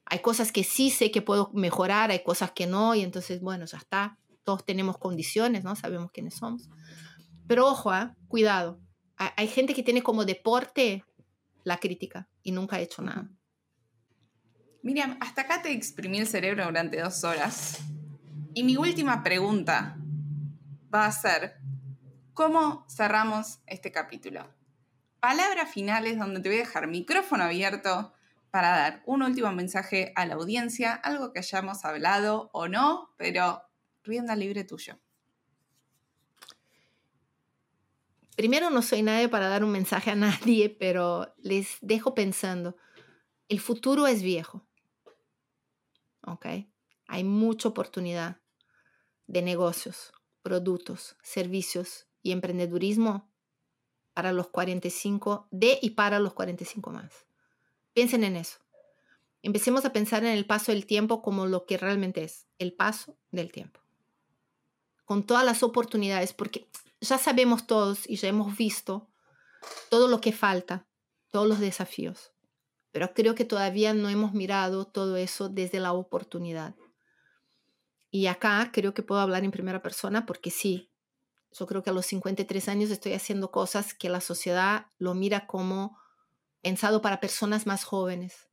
Hay cosas que sí sé que puedo mejorar, hay cosas que no, y entonces, bueno, ya está todos tenemos condiciones, ¿no? Sabemos quiénes somos. Pero ojo, ¿eh? cuidado. Hay gente que tiene como deporte la crítica y nunca ha hecho nada. Miriam, hasta acá te exprimí el cerebro durante dos horas. Y mi última pregunta va a ser, ¿cómo cerramos este capítulo? Palabras finales donde te voy a dejar micrófono abierto para dar un último mensaje a la audiencia, algo que hayamos hablado o no, pero rienda libre tuyo. Primero, no soy nadie para dar un mensaje a nadie, pero les dejo pensando, el futuro es viejo. ¿Ok? Hay mucha oportunidad de negocios, productos, servicios y emprendedurismo para los 45 de y para los 45 más. Piensen en eso. Empecemos a pensar en el paso del tiempo como lo que realmente es, el paso del tiempo con todas las oportunidades, porque ya sabemos todos y ya hemos visto todo lo que falta, todos los desafíos, pero creo que todavía no hemos mirado todo eso desde la oportunidad. Y acá creo que puedo hablar en primera persona porque sí, yo creo que a los 53 años estoy haciendo cosas que la sociedad lo mira como pensado para personas más jóvenes.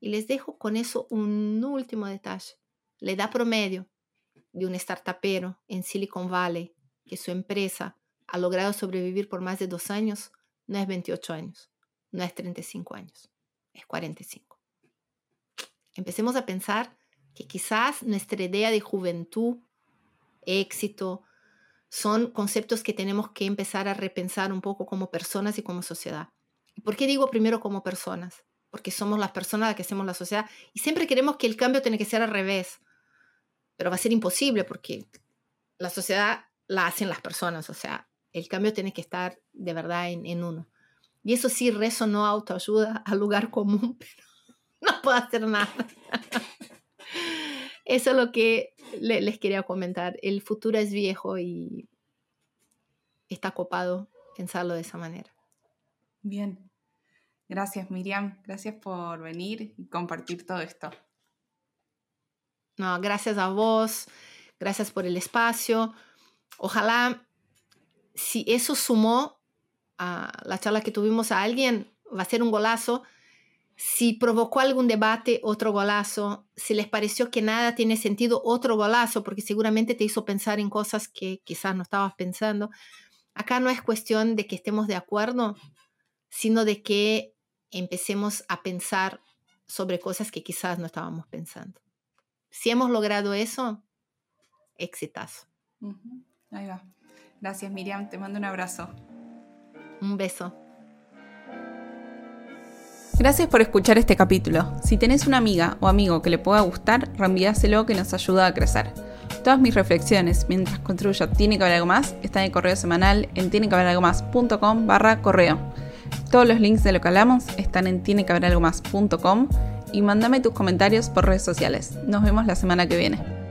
Y les dejo con eso un último detalle. La edad promedio de un startupero en Silicon Valley que su empresa ha logrado sobrevivir por más de dos años, no es 28 años, no es 35 años, es 45. Empecemos a pensar que quizás nuestra idea de juventud, éxito, son conceptos que tenemos que empezar a repensar un poco como personas y como sociedad. ¿Por qué digo primero como personas? Porque somos las personas que hacemos la sociedad y siempre queremos que el cambio tiene que ser al revés pero va a ser imposible porque la sociedad la hacen las personas, o sea, el cambio tiene que estar de verdad en, uno. Y eso sí, rezo no autoayuda al lugar común, pero no puedo hacer nada. Eso es lo que les quería comentar. El futuro es viejo y está copado pensarlo de esa manera. Bien. Gracias, Miriam. Gracias por venir y compartir todo esto. No, gracias a vos. Gracias por el espacio. Ojalá, si eso sumó a la charla que tuvimos a alguien, va a ser un golazo. Si provocó algún debate, otro golazo. Si les pareció que nada tiene sentido, otro golazo, porque seguramente te hizo pensar en cosas que quizás no estabas pensando. Acá no es cuestión de que estemos de acuerdo, sino de que empecemos a pensar sobre cosas que quizás no estábamos pensando. Si hemos logrado eso, exitazo. Ahí va. Gracias Miriam, te mando un abrazo. Un beso. Gracias por escuchar este capítulo. Si tenés una amiga o amigo que le pueda gustar, reenvíaselo que nos ayuda a crecer. Todas mis reflexiones mientras construyo Tiene que haber algo más están en el correo semanal en tienequehaberalgomás.com barra correo. Todos los links de lo que hablamos están en tienequehaberalgomás.com y mándame tus comentarios por redes sociales. Nos vemos la semana que viene.